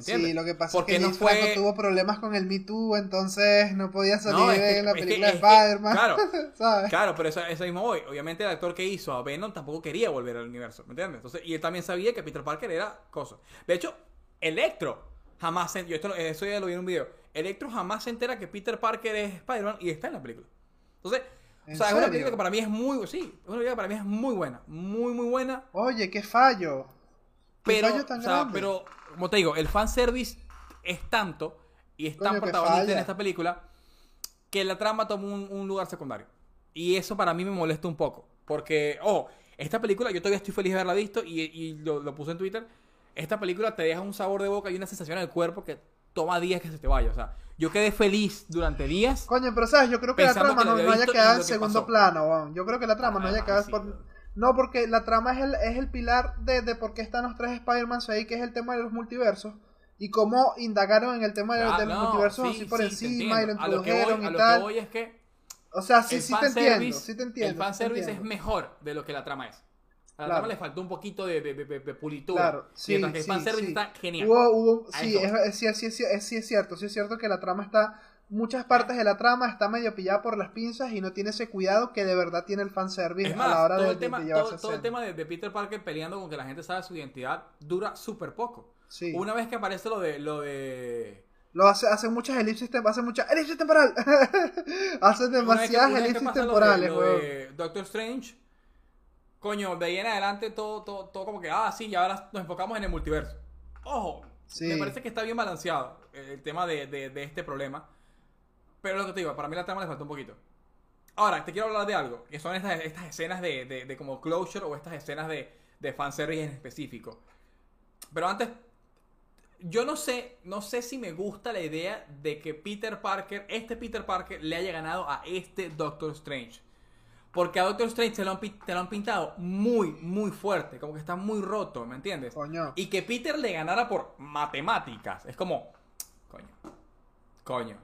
Sí, lo que pasa es que no fue... tuvo problemas con el Me Too, entonces no podía salir en la película de Spider-Man. Claro, claro, pero eso, eso, mismo hoy. Obviamente el actor que hizo a Venom tampoco quería volver al universo, ¿me entiendes? Entonces, y él también sabía que Peter Parker era cosa. De hecho, Electro jamás se... Yo esto, eso ya lo vi en un video. Electro jamás se entera que Peter Parker es Spider-Man y está en la película. Entonces... O sea, es una película que para mí es muy... Sí, es una película que para mí es muy buena. Muy, muy buena. Oye, qué fallo. pero, o sea, pero como te digo, el fanservice es tanto y es tan protagonista en esta película que la trama toma un, lugar secundario. Y eso para mí me molesta un poco. Porque, oh, esta película, yo todavía estoy feliz de haberla visto y, lo, puse en Twitter. Esta película te deja un sabor de boca y una sensación en el cuerpo que toma días que se te vaya. O sea, yo quedé feliz durante días. Coño, pero sabes, yo creo que la trama no, haya quedado en segundo plano, Yo creo que la trama no haya quedado por no, porque la trama es el, es el pilar de, de por qué están los tres Spider-Man ahí, que es el tema de los multiversos. Y cómo indagaron en el tema de, los multiversos así por encima y lo introdujeron y tal. Lo que voy es que o sea, sí, sí te entiendo, sí te entiendo. El fanservice es mejor de lo que la trama es. A la trama le faltó un poquito de, de, de, pulitura. Claro, sí, mientras que el fanservice está genial. sí, es, es, sí, es cierto, sí es cierto que la trama está muchas partes de la trama está medio pillada por las pinzas y no tiene ese cuidado que de verdad tiene el fanservice a la hora todo de, el tema, todo, el tema de, Peter Parker peleando con que la gente sabe su identidad dura súper poco. Una vez que aparece lo de lo de lo hace, hace muchas elipsis, hace muchas elipsis temporal. hace demasiadas elipsis temporales, Doctor Strange. Coño, de ahí en adelante todo, todo, todo como que, ah, sí, y ahora nos enfocamos en el multiverso. Ojo, me parece que está bien balanceado el tema de, de este problema. Pero lo que te digo, para mí la trama le falta un poquito. Ahora, te quiero hablar de algo, que son estas, estas escenas de, de, como closure o estas escenas de, de fanservice en específico. Pero antes, yo no sé, no sé si me gusta la idea de que Peter Parker, este Peter Parker, le haya ganado a este Doctor Strange. Porque a Doctor Strange te lo, han, te lo han pintado muy, muy fuerte, como que está muy roto, ¿me entiendes? Coño. Y que Peter le ganara por matemáticas. Es como, coño, coño.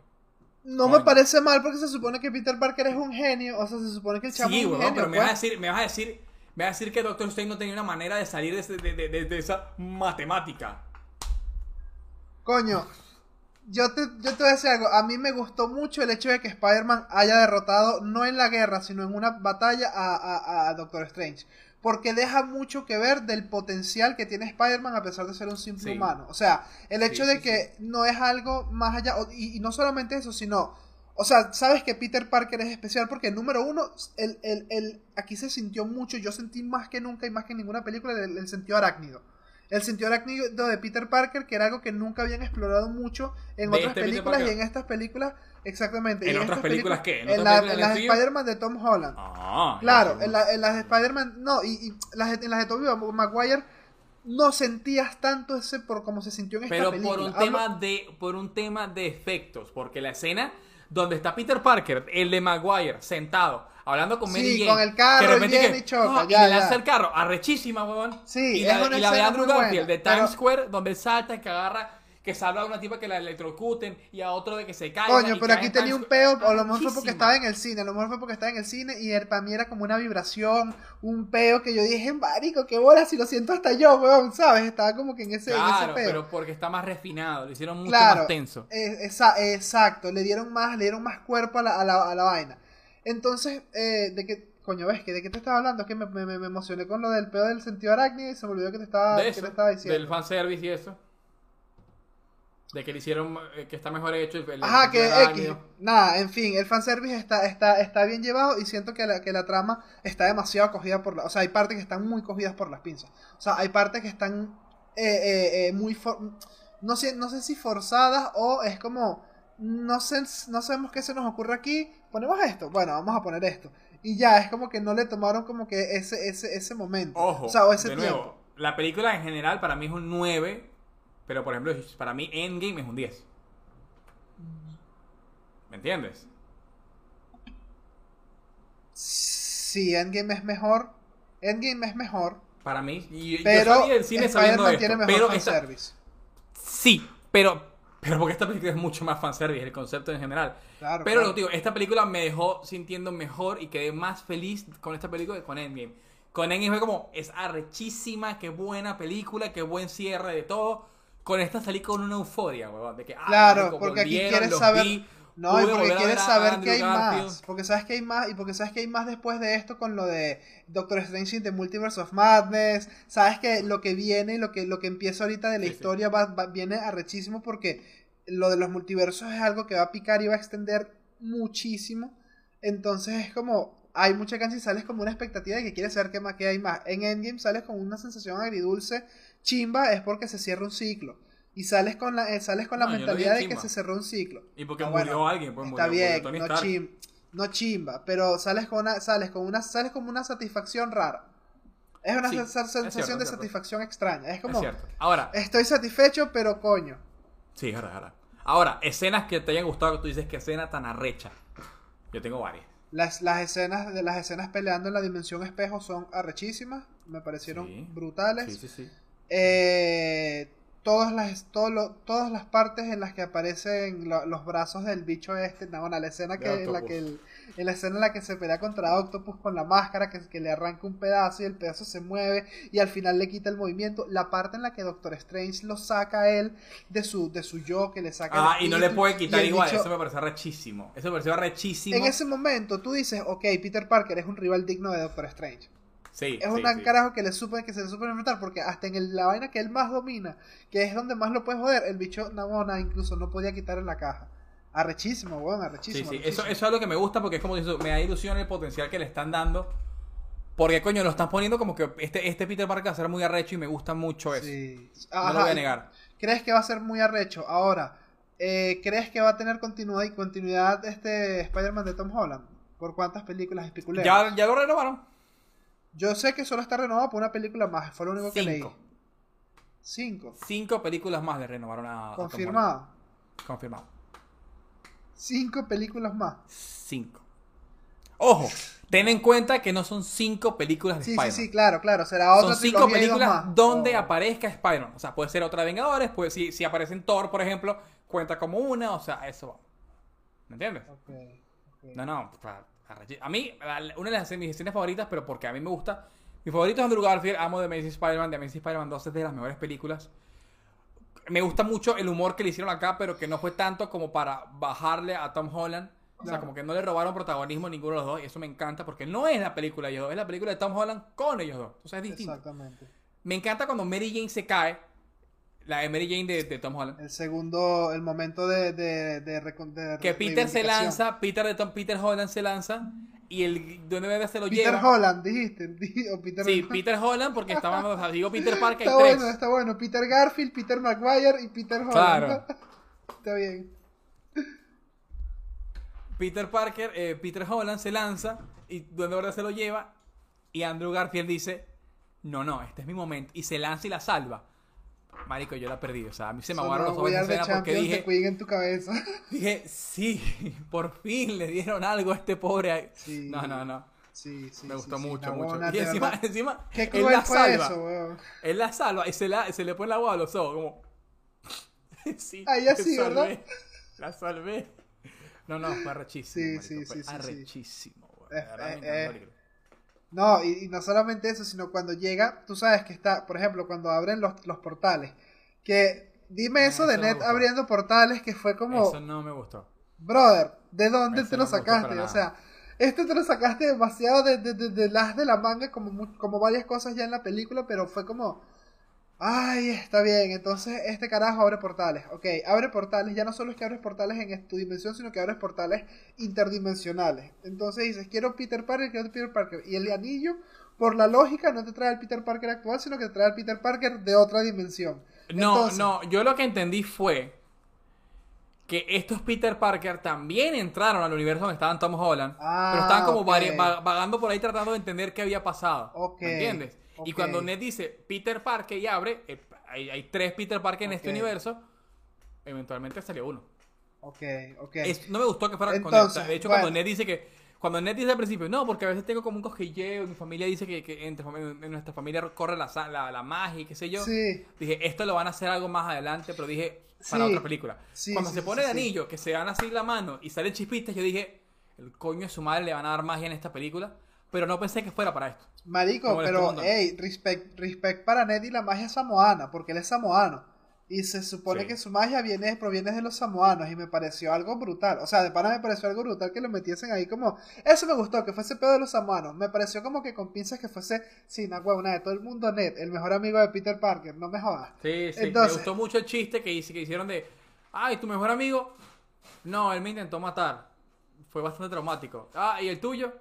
No me parece mal porque se supone que Peter Parker es un genio. O sea, se supone que el chamo es un genio. pero me vas, a pues. decir, me vas a decir, me vas a decir que Doctor Strange no tenía una manera de salir de, esa matemática. Coño, yo te, yo te voy a decir algo. A mí me gustó mucho el hecho de que Spider-Man haya derrotado, no en la guerra, sino en una batalla a, a Doctor Strange porque deja mucho que ver del potencial que tiene Spider-Man a pesar de ser un simple humano. O sea, el hecho de que no es algo más allá, y, no solamente eso, sino, o sea, sabes que Peter Parker es especial porque, número uno, el, el, el, aquí se sintió mucho, yo sentí más que nunca y más que en ninguna película el, sentido arácnido. El sentido arácnido de Peter Parker, que era algo que nunca habían explorado mucho en otras este películas y en estas películas, exactamente. ¿En, otras películas, qué? ¿En, las de Spider-Man de Tom Holland. Ah, claro, en, las de Spider-Man, no, y, las, en las de Tobey Maguire no sentías tanto ese por como se sintió en esta Pero película. Pero por un tema de por un tema de efectos, porque la escena donde está Peter Parker, el de Maguire, sentado, hablando con Mary sí, con el carro, que y choca, y le lanza el carro, arrechísima, weón. Sí, y la, y la de Andrew Garfield, de Times Square, donde salta, que agarra que salva a una tipa que la electrocuten y a otro de que se caiga. Coño, pero aquí tenía un peo, o lo mejor fue porque estaba en el cine, a lo mejor fue porque estaba en el cine y para mí era como una vibración, un peo que yo dije, marico, qué bola, si lo siento hasta yo, weón, ¿sabes? Estaba como que en ese, claro, peo. pero porque está más refinado, lo hicieron mucho más tenso. Eh, exacto, le dieron más, le dieron más cuerpo a la, a la, a la vaina. Entonces, eh, de que Coño, ves que de qué te estaba hablando, es que me, me, me emocioné con lo del pedo del sentido arácnido y se me olvidó que te estaba, que te estaba diciendo. Del fanservice y eso. De que le hicieron, eh, que está mejor hecho. El, Ajá, que X. Nada, en fin, el fanservice está, está, está bien llevado y siento que la, que la trama está demasiado cogida por la... O sea, hay partes que están muy cogidas por las pinzas. O sea, hay partes que están eh, eh, muy... no, sé, no sé si forzadas o es como... No, sé, no sabemos qué se nos ocurre aquí. Ponemos esto. Bueno, vamos a poner esto. Y ya, es como que no le tomaron como que ese, ese, ese momento. Ojo, o sea, o ese tiempo. la película en general para mí es un 9 pero por ejemplo, para mí Endgame es un 10. ¿Me entiendes? Sí, Endgame es mejor. Endgame es mejor. Para mí. Y pero yo el cine sabiendo esto, tiene mejor pero fanservice. Sí, pero pero porque esta película es mucho más fanservice, el concepto en general. Claro, pero lo digo, esta película me dejó sintiendo mejor y quedé más feliz con esta película que con Endgame. Con Endgame fue como, es arrechísima, qué buena película, qué buen cierre de todo con esta salí con una euforia, weón. De que, ah, claro, porque aquí quieres saber. No, y porque quieres saber que hay más. Porque sabes que hay más. Y porque sabes que hay más después de esto con lo de Doctor Strange in the Multiverse of Madness. Sabes que lo que viene y lo que, lo que empieza ahorita de la historia va, viene arrechísimo porque lo de los multiversos es algo que va a picar y va a extender muchísimo. Entonces es como. Hay mucha cancha y sales como una expectativa de que quieres saber qué más que hay más. En Endgame sales con una sensación agridulce chimba es porque se cierra un ciclo. Y sales con la, eh, sales con la mentalidad de que se cerró un ciclo. Y porque ah, murió alguien, pues Está bien, no, no, chimba, pero sales con una, sales con una, sales como una satisfacción rara. Es una sensación de satisfacción extraña. Es como, Ahora, estoy satisfecho, pero coño. Sí, ahora, ahora. Ahora, escenas que te hayan gustado, que tú dices que escena tan arrecha. Yo tengo varias. Las, las escenas de las escenas peleando en la dimensión espejo son arrechísimas. Me parecieron brutales. Sí, sí, sí. Eh, todas las todas las partes en las que aparecen los brazos del bicho este no, la escena que en la que en la escena en la que se pelea contra Octopus con la máscara que, que le arranca un pedazo y el pedazo se mueve y al final le quita el movimiento. La parte en la que Doctor Strange lo saca a él de su de su yo que le saca ah y no le puede quitar igual eso me pareció rechísimo eso me pareció rechísimo. En ese momento tú dices ok Peter Parker es un rival digno de Doctor Strange es un carajo que le supe, que se le supo enfrentar, porque hasta en la vaina que él más domina, que es donde más lo puedes joder, el bicho Nabona incluso no podía quitar en la caja. Arrechísimo, weón, arrechísimo. Sí, sí, Eso, eso es algo que me gusta porque es como me da ilusión el potencial que le están dando. Porque, coño, lo están poniendo como que este, este Peter Parker va a ser muy arrecho y me gusta mucho eso. Sí. no lo voy a negar. ¿Crees que va a ser muy arrecho? Ahora, eh, ¿crees que va a tener continuidad y continuidad este Spider-Man de Tom Holland? ¿Por cuántas películas especuleras? Ya, ya lo renovaron. Yo sé que solo está renovado por una película más, fue lo único que leí. Cinco. Cinco películas más le renovaron a. Confirmado. Confirmado. Cinco películas más. Cinco. Ojo, ten en cuenta que no son cinco películas de Spider-Man. Sí, sí, claro, claro. Será otra Son cinco películas donde oh. aparezca Spider-Man. O sea, puede ser otra de Vengadores, pues si, si aparece en Thor, por ejemplo, cuenta como una, o sea, eso va. ¿Me entiendes? Okay, No, no, a mí, una de las, mis escenas favoritas, pero porque a mí me gusta. Mi favorito es Andrew Garfield, amo de Amazing Spider-Man. De Amazing Spider-Man 2 es de las mejores películas. Me gusta mucho el humor que le hicieron acá, pero que no fue tanto como para bajarle a Tom Holland. O sea, como que no le robaron protagonismo a ninguno de los dos. Y eso me encanta porque no es la película de ellos dos, es la película de Tom Holland con ellos dos. O sea, es distinto. Exactamente. Me encanta cuando Mary Jane se cae La Mary Jane de, Tom Holland. El segundo, el momento de... de, de, que Peter se lanza, Peter de Tom, Peter Holland se lanza y el Duende Verde se lo lleva. Peter Holland, dijiste. Peter sí, Peter Holland porque estaba, digo Peter Parker. Está bueno, está bueno. Peter Garfield, Peter Maguire y Peter Holland. Claro. está bien. Peter Parker, eh, Peter Holland se lanza y Duende Verde se lo lleva y Andrew Garfield dice, no, no, este es mi momento y se lanza y la salva. Marico, yo la perdí. O sea, a mí se me aguaron los ojos en escena porque dije. en tu cabeza. Dije, sí, por fin le dieron algo a este pobre. Sí, no, no, no. Sí, sí. Me gustó mucho, mucho. y encima, encima. Qué él la salva. Eso, weón. Él la salva y se, la, se le pone la agua a los ojos, como. sí. Ahí así, ¿verdad? La salvé. No, no, fue arrechísimo. Sí, sí, sí. Fue arrechísimo, weón. No, y, no solamente eso, sino cuando llega, tú sabes que está, por ejemplo, cuando abren los, los portales. Que dime ah, eso de Ned abriendo portales que fue como... Eso no me gustó. Brother, ¿de dónde te lo sacaste? O sea, este te lo sacaste demasiado de, de, de, de las de la manga, como, como varias cosas ya en la película, pero fue como Ay, está bien. Entonces, este carajo abre portales. Ok, abre portales. Ya no solo es que abres portales en tu dimensión, sino que abres portales interdimensionales. Entonces dices, quiero Peter Parker, quiero Peter Parker. Y el anillo, por la lógica, no te trae el Peter Parker actual, sino que te trae el Peter Parker de otra dimensión. No, no, yo lo que entendí fue que estos Peter Parker también entraron al universo donde estaban Tom Holland, pero estaban como ah, vagando por ahí tratando de entender qué había pasado. ¿Me entiendes? Y cuando Ned dice Peter Parker y abre, eh, hay, tres Peter Parker en este universo, eventualmente salió uno. Ok, ok. no me gustó que fuera Entonces, con De hecho, cuando Ned dice que. Cuando Ned dice al principio, no, porque a veces tengo como un cosquilleo, mi familia dice que, que entre, en nuestra familia corre la, la, la magia y qué sé yo. Sí. Dije, esto lo van a hacer algo más adelante, pero dije, para otra película. Cuando se pone el anillo, que se dan así la mano y salen chispitas, yo dije, el coño de su madre le van a dar magia en esta película, pero no pensé que fuera para esto. Marico, pero, hey, respect, respect para Ned y la magia samoana, porque él es samoano. Y se supone que su magia viene, proviene de los samoanos y me pareció algo brutal. O sea, de pana me pareció algo brutal que lo metiesen ahí como... Eso me gustó, que fuese pedo de los samoanos. Me pareció como que con pinzas que fuese... Sí, una huevona de todo el mundo Ned, el mejor amigo de Peter Parker, no me jodas. Sí, sí, me gustó mucho el chiste que, que hicieron de... Ay, tu mejor amigo... No, él me intentó matar. Fue bastante traumático. Ah, ¿y el tuyo?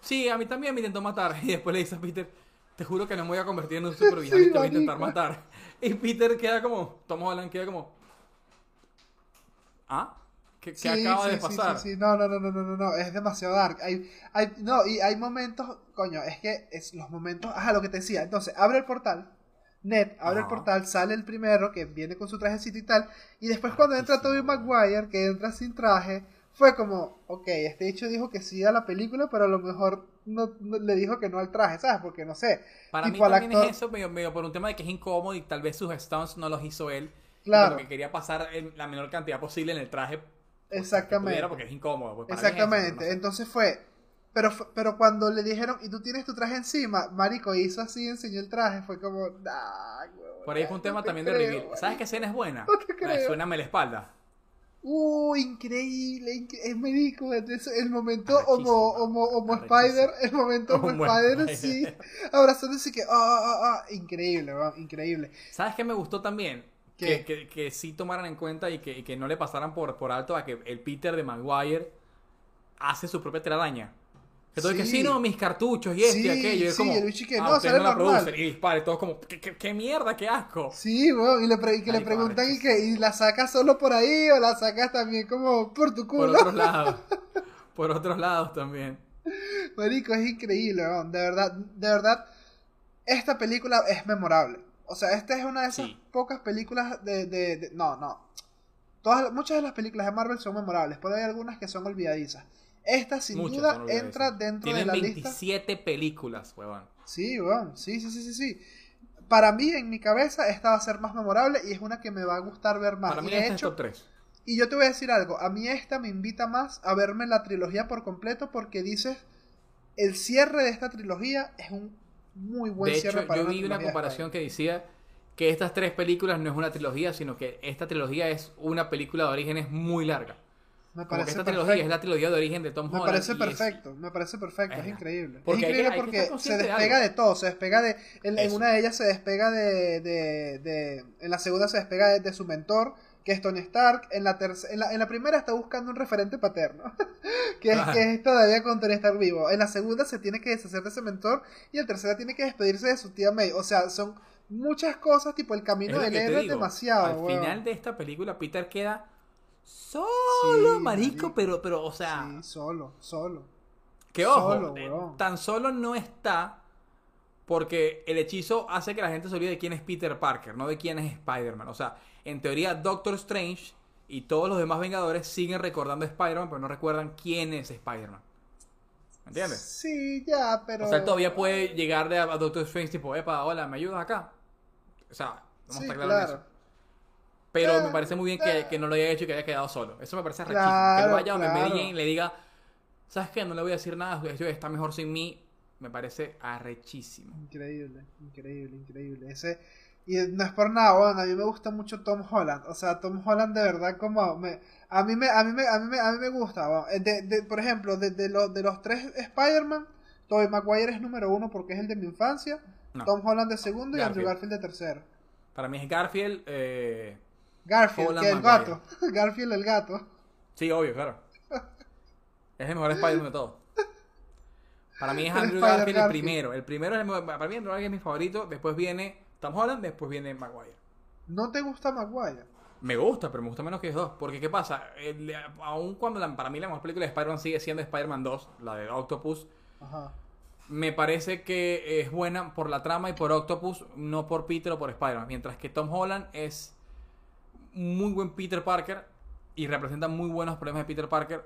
Sí, a mí también me intentó matar. Y después le dice a Peter, te juro que no me voy a convertir en un supervillano y te voy a intentar matar. Y Peter queda como, Tom Holland queda como, ¿ah? ¿Qué, acaba de pasar? Sí, sí, no, no, no, no, no, no, es demasiado dark. Hay, hay, no, y hay momentos, coño, es que es los momentos, ajá, lo que te decía. Entonces, abre el portal, Ned abre el portal, sale el primero que viene con su trajecito y tal, y después cuando entra Tobey Maguire, que entra sin traje, fue como, ok, este hecho dijo que sí a la película, pero a lo mejor no, le dijo que no al traje, ¿sabes? Porque no sé. Para mí también es eso, medio, por un tema de que es incómodo y tal vez sus stunts no los hizo él. Claro. Porque quería pasar la menor cantidad posible en el traje. Exactamente. Porque es incómodo. Pues, Exactamente. Entonces fue, pero, pero cuando le dijeron, y tú tienes tu traje encima, Marico hizo así, enseñó el traje, fue como, nah, Por ahí fue un tema también de reveal. ¿Sabes qué escena es buena? No te creo. Suéname la espalda. Uh, increíble, es médico, el momento homo, homo, homo Spider, el momento homo, Spider, sí, abrazándose que, ah, ah, ah, increíble, increíble. ¿Sabes qué me gustó también? Que, que, que, sí tomaran en cuenta y que, que no le pasaran por, por alto a que el Peter de Maguire hace su propia telaraña. Entonces, sí. que sí, no, mis cartuchos y esto y aquello. Y es sí, como, el bicho que ah, no, sale no normal. Y dispare, todo como, ¿qué, qué, mierda, qué asco. Sí, bueno, y, le y que le preguntan, ¿y, que, ¿y la sacas solo por ahí o la sacas también como por tu culo? Por otros lados. por otros lados también. Marico, es increíble, ¿no? de verdad, de verdad, esta película es memorable. O sea, esta es una de esas pocas películas de, de, de, No, no. Todas, muchas de las películas de Marvel son memorables, pero hay algunas que son olvidadizas. Esta sin duda entra dentro de la 27 películas, huevón. Sí, weón. Sí, sí, sí, sí, sí. Para mí, en mi cabeza, esta va a ser más memorable y es una que me va a gustar ver más. Para mí, de hecho, top 3. Y yo te voy a decir algo. A mí esta me invita más a verme la trilogía por completo porque dices, el cierre de esta trilogía es un muy buen de cierre hecho, Yo vi una comparación que decía que estas tres películas no es una trilogía, sino que esta trilogía es una película de orígenes muy larga. Me parece esta trilogía es la trilogía de origen de Tom Holland. Me parece perfecto, me parece perfecto, es, increíble. es increíble porque se despega de, todo, se despega de... En, una de ellas se despega de, de, En la segunda se despega de, su mentor, que es Tony Stark. En la, en la, en la primera está buscando un referente paterno, que, es, que es todavía con Tony Stark vivo. En la segunda se tiene que deshacer de ese mentor y en tercera tiene que despedirse de su tía May. O sea, son muchas cosas, tipo el camino del héroe demasiado. Al final de esta película, Peter queda Solo, marico, pero, pero, o sea. Sí, solo, solo. Que ojo, eh, tan solo no está porque el hechizo hace que la gente se olvide de quién es Peter Parker, no de quién es Spider-Man. O sea, en teoría, Doctor Strange y todos los demás Vengadores siguen recordando a Spider-Man, pero no recuerdan quién es Spider-Man. ¿Me entiendes? Sí, ya, pero. O sea, él todavía puede llegar de a, Doctor Strange, tipo, epa, hola, ¿me ayudas acá? O sea, vamos a estar claros eso. Pero me parece muy bien que, que, no lo haya hecho y que haya quedado solo. Eso me parece rechísimo. que no vaya Jane y le diga, ¿sabes qué? No le voy a decir nada, está mejor sin mí. Me parece arrechísimo. Increíble, increíble, increíble. Ese, y no es por nada, bueno, a mí me gusta mucho Tom Holland. O sea, Tom Holland de verdad como... Me, a, mí me, a, mí me, a, mí me, a mí me gusta. De, de, por ejemplo, de, de, los, de los tres Spider-Man, Tobey Maguire es número uno porque es el de mi infancia. Tom Holland de segundo y Andrew Garfield de tercero. Para mí es Garfield... Eh Garfield, que el gato. Garfield el gato. Sí, obvio, claro. Es el mejor Spider-Man de todos. Para mí es Andrew Garfield, el primero. El primero es el mejor, para mí Andrew Garfield es mi favorito. Después viene Tom Holland, después viene Maguire. ¿No te gusta Maguire? Me gusta, pero me gusta menos que los dos. Porque, ¿qué pasa? aún cuando para mí la mejor película de Spider-Man sigue siendo Spider-Man 2, la de Octopus. Ajá. Me parece que es buena por la trama y por Octopus, no por Peter o por Spider-Man. Mientras que Tom Holland es muy buen Peter Parker y representa muy buenos problemas de Peter Parker.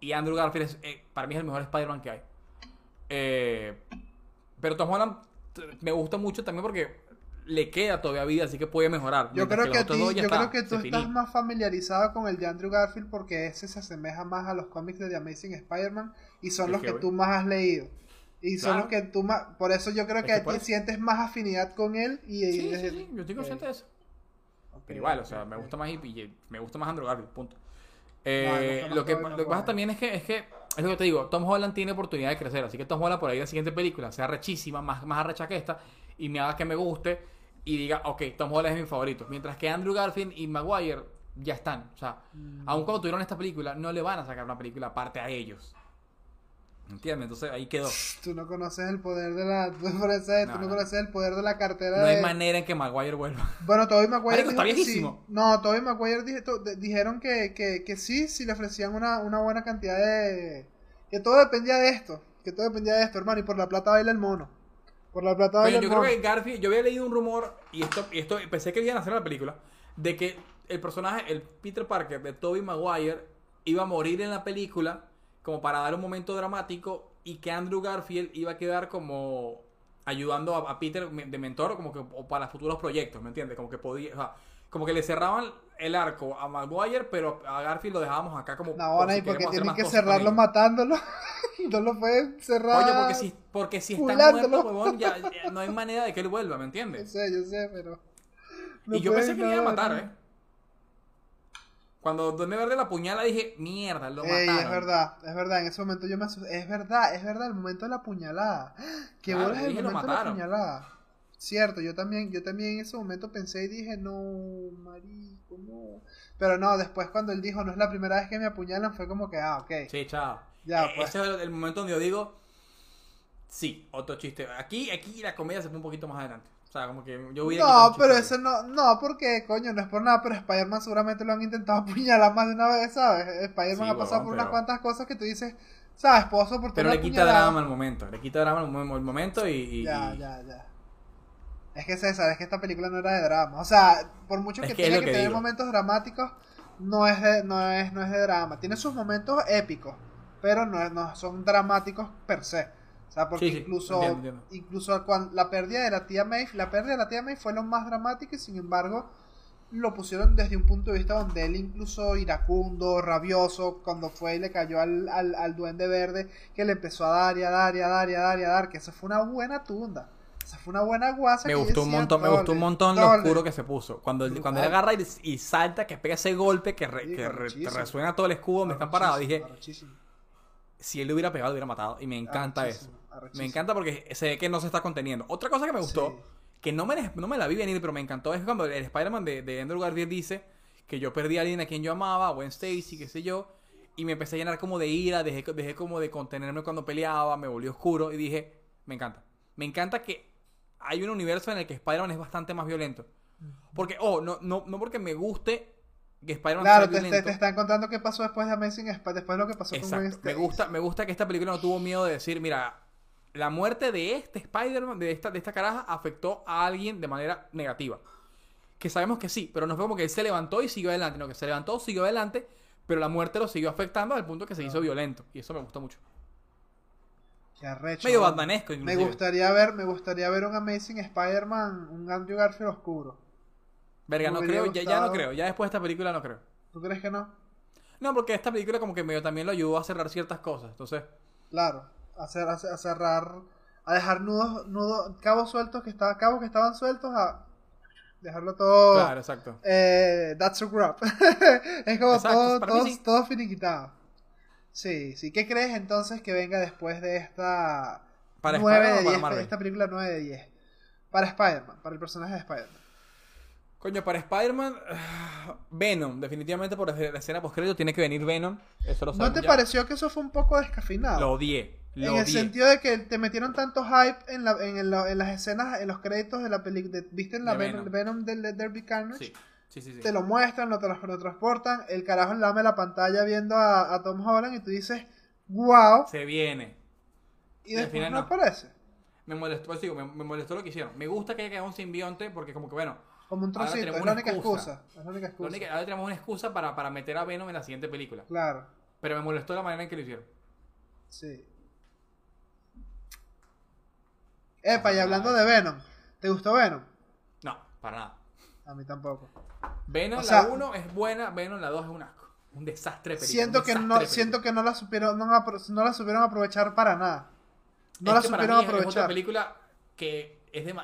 Y Andrew Garfield es, eh, para mí es el mejor Spider-Man que hay. Eh, pero Tom Holland me gusta mucho también porque le queda todavía vida, así que puede mejorar. Yo creo que, yo creo que tú estás más familiarizado con el de Andrew Garfield porque ese se asemeja más a los cómics de The Amazing Spider-Man y son los que, tú más has leído. Y son los que tú más... Por eso yo creo que, que sientes más afinidad con él y... Sí, sí, sí, yo estoy consciente de eso. Pero igual, o sea, me gusta más y, me gusta más Andrew Garfield, punto. Eh, lo, que, lo que pasa también es que, es que, es lo que te digo, Tom Holland tiene oportunidad de crecer, así que Tom Holland por ahí la siguiente película sea rechísima, más, más arrecha que esta, y me haga que me guste y diga, ok, Tom Holland es mi favorito. Mientras que Andrew Garfield y Maguire ya están. O sea, mm. aun cuando tuvieron esta película, no le van a sacar una película aparte a ellos. ¿Entiendes? Entonces ahí quedó. Tú no conoces el poder de la. Tú no, conoces el poder de la cartera. No hay manera en que Maguire vuelva. Bueno, Toby Maguire. dijo está viejísimo. No, Toby Maguire dijeron que, que, que, sí, si le ofrecían una, una buena cantidad de. Que todo dependía de esto. Que todo dependía de esto, hermano. Y por la plata baila el mono. Por la plata baila el mono. Yo creo que Garfield. Yo había leído un rumor. Y esto, y esto pensé que iban a hacer la película. De que el personaje, el Peter Parker de Toby Maguire, iba a morir en la película como para dar un momento dramático y que Andrew Garfield iba a quedar como ayudando a, Peter de mentor como que o para futuros proyectos, ¿me entiendes? Como que podía, o sea, como que le cerraban el arco a Maguire, pero a Garfield lo dejábamos acá como No, por porque tienen que cerrarlo matándolo. no lo pueden cerrar. Oye, porque si porque si está muerto, huevón, ya, no hay manera de que él vuelva, ¿me entiendes? Yo sé, yo sé, pero y yo pensé que me iba a matar, ¿eh? Cuando Duende Verde la puñala dije, mierda, lo mataron. es verdad, es verdad, en ese momento yo me asusté. Es verdad, es verdad, el momento de la puñalada. Que bolas el momento de la puñalada. Cierto, yo también, yo también en ese momento pensé y dije, no, marico, no. Pero no, después cuando él dijo, no es la primera vez que me apuñalan, fue como que, ah, ok. Sí, chao. Ya, eh, pues. Ese es el momento donde yo digo, sí, otro chiste. Aquí, aquí la comedia se fue un poquito más adelante sea, como que yo No, pero eso no, no, porque coño, no es por nada, pero Spider-Man seguramente lo han intentado apuñalar más de una vez, ¿sabes? Spider-Man ha pasado por unas cuantas cosas que tú dices, ¿sabes? Pozo por Pero le quita drama al momento, le quita drama al momento y. ya, ya, ya. Es que César, es que esta película no era de drama. O sea, por mucho que, tenga que, tener momentos dramáticos, no es, de, no, es, no es de drama. Tiene sus momentos épicos, pero no, no son dramáticos per se. O sea, porque incluso, incluso cuando la pérdida de la tía May, la pérdida de la tía May fue lo más dramático y sin embargo lo pusieron desde un punto de vista donde él incluso iracundo, rabioso, cuando fue y le cayó al, al, duende verde, que le empezó a dar y a dar y a dar y a dar y a dar, que eso fue una buena tunda. Esa fue una buena guasa. Me gustó un montón, me gustó un montón lo oscuro que se puso. Cuando, cuando él agarra y, salta, que pega ese golpe, que, resuena todo el escudo donde están parados, dije, si él le hubiera pegado, lo hubiera matado. Y me encanta eso. Me encanta porque ve que no se está conteniendo. Otra cosa que me gustó, que no me, no me la vi venir, pero me encantó, es cuando el Spider-Man de, de Andrew Garfield dice que yo perdí a alguien a quien yo amaba, Gwen Stacy, qué sé yo, y me empecé a llenar como de ira, dejé, dejé como de contenerme cuando peleaba, me volvió oscuro y dije, me encanta. Me encanta que hay un universo en el que Spider-Man es bastante más violento. Porque, oh, no, no, no porque me guste que Spider-Man claro, sea te, te, están contando qué pasó después de Amazing después de lo que pasó con Gwen Me gusta, me gusta que esta película no tuvo miedo de decir, mira, la muerte de este Spider-Man, de esta, de esta caraja, afectó a alguien de manera negativa. Que sabemos que sí, pero no fue como que él se levantó y siguió adelante, no, que se levantó, siguió adelante, pero la muerte lo siguió afectando al punto que se hizo violento. Y eso me gustó mucho. Qué arrecho. Medio batmanesco, Me gustaría ver, me gustaría ver un Amazing Spider-Man, un Andrew Garfield oscuro. Verga, no creo, ya, ya, no creo. Ya después de esta película no creo. ¿Tú crees que no? No, porque esta película como que medio también lo ayudó a cerrar ciertas cosas, entonces. Claro a, cerrar, a dejar nudos, nudos, cabos sueltos que estaban, cabos que estaban sueltos a dejarlo todo. Claro, exacto. Eh, that's a grab. es como todo, todo, finiquitado. Sí, sí. ¿Qué crees entonces que venga después de esta para 9 de 10, esta película 9 de 10? Para Spider-Man, para el personaje de Spider-Man. Coño, para Spider-Man, Venom, definitivamente por la escena post-crédito tiene que venir Venom. Eso lo ¿No te pareció que eso fue un poco descafinado? Lo odié en el sentido de que te metieron tanto hype en, la, en, en las escenas, en los créditos de la película. ¿Viste en la Venom, Venom del Derby Carnage? Sí. Sí, sí, te lo muestran, lo, lo, transportan, el carajo lame la pantalla viendo a, Tom Holland y tú dices, wow. Se viene. Y, después no aparece. Me molestó, pues digo, me, molestó lo que hicieron. Me gusta que haya quedado un simbionte porque como que bueno. Como un trocito, es la única excusa. Es la única excusa. ahora tenemos una excusa para, para meter a Venom en la siguiente película. Claro. Pero me molestó la manera en que lo hicieron. Sí. Epa, y hablando de Venom, ¿te gustó Venom? No, para nada. A mí tampoco. Venom la 1 es buena, Venom la 2 es un asco. Un desastre película. Siento que no, siento que no la supieron, no, la supieron aprovechar para nada. No la supieron aprovechar. Es otra película que es de,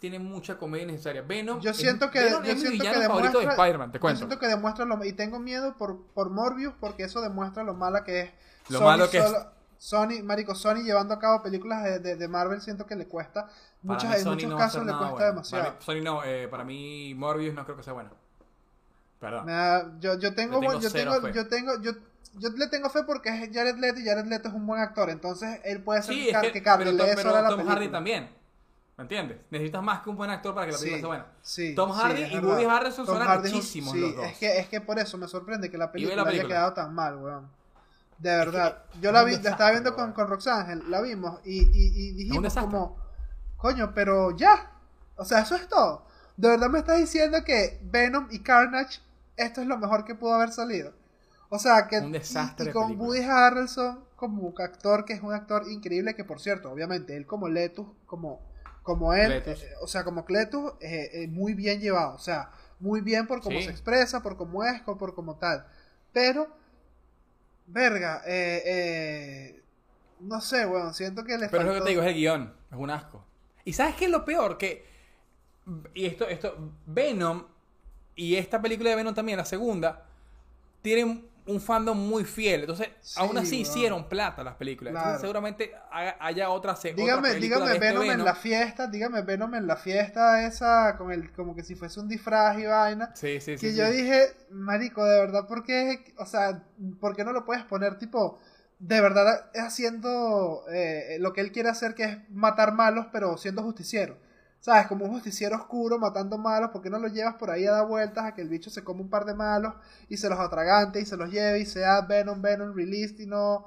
tiene mucha comedia necesaria. Venom. Yo siento que, yo siento que demuestra, de Spider-Man, te cuento. Yo siento que demuestra lo y tengo miedo por, por Morbius porque eso demuestra lo mala que es. Lo malo que es Sony, Marico, Sony llevando a cabo películas de, de, Marvel siento que le cuesta. Muchas, en muchos casos le cuesta demasiado. Sony no, eh, para mí Morbius no creo que sea bueno. Perdón. yo, yo tengo, yo tengo, yo tengo, yo, yo le tengo fe porque es Jared Leto y Jared Leto es un buen actor, entonces él puede ser sí, que, que. Pero, pero Tom Hardy también. ¿Me entiendes? Necesitas más que un buen actor para que la película sea buena. Sí, Tom Hardy y Woody Harrelson suenan muchísimos los dos. Es que, es que por eso me sorprende que la película, haya quedado tan mal, weón. De verdad. Yo la vi, la estaba viendo con, con Roxángel, la vimos y, y, y dijimos como, coño, pero ya. O sea, eso es todo. De verdad me estás diciendo que Venom y Carnage, esto es lo mejor que pudo haber salido. O sea, que un desastre y, con Woody Harrelson como actor, que es un actor increíble, que por cierto, obviamente, él como Letus, como, como él, eh, o sea, como Cletus, eh, eh, muy bien llevado. O sea, muy bien por cómo se expresa, por cómo es, por cómo tal. Pero Verga, eh, eh, no sé, weón, siento que le Pero es lo que te digo, es el guion, es un asco. ¿Y sabes qué es lo peor? Que, y esto, esto, Venom y esta película de Venom también, la segunda, tienen un fandom muy fiel. Entonces, aún así hicieron plata las películas. Entonces, seguramente haya otra Dígame, dígame este Venom, en la fiesta, dígame Venom en la fiesta esa, con el, como que si fuese un disfraz y vaina. Sí, sí, sí. Que yo dije, marico, de verdad, ¿por qué? O sea, ¿por qué no lo puedes poner tipo de verdad haciendo eh, lo que él quiere hacer, que es matar malos, pero siendo justiciero. ¿Sabes? Como un justiciero oscuro matando malos, ¿por qué no lo llevas por ahí a dar vueltas a que el bicho se come un par de malos y se los atragante y se los lleve y sea Venom, Venom released y no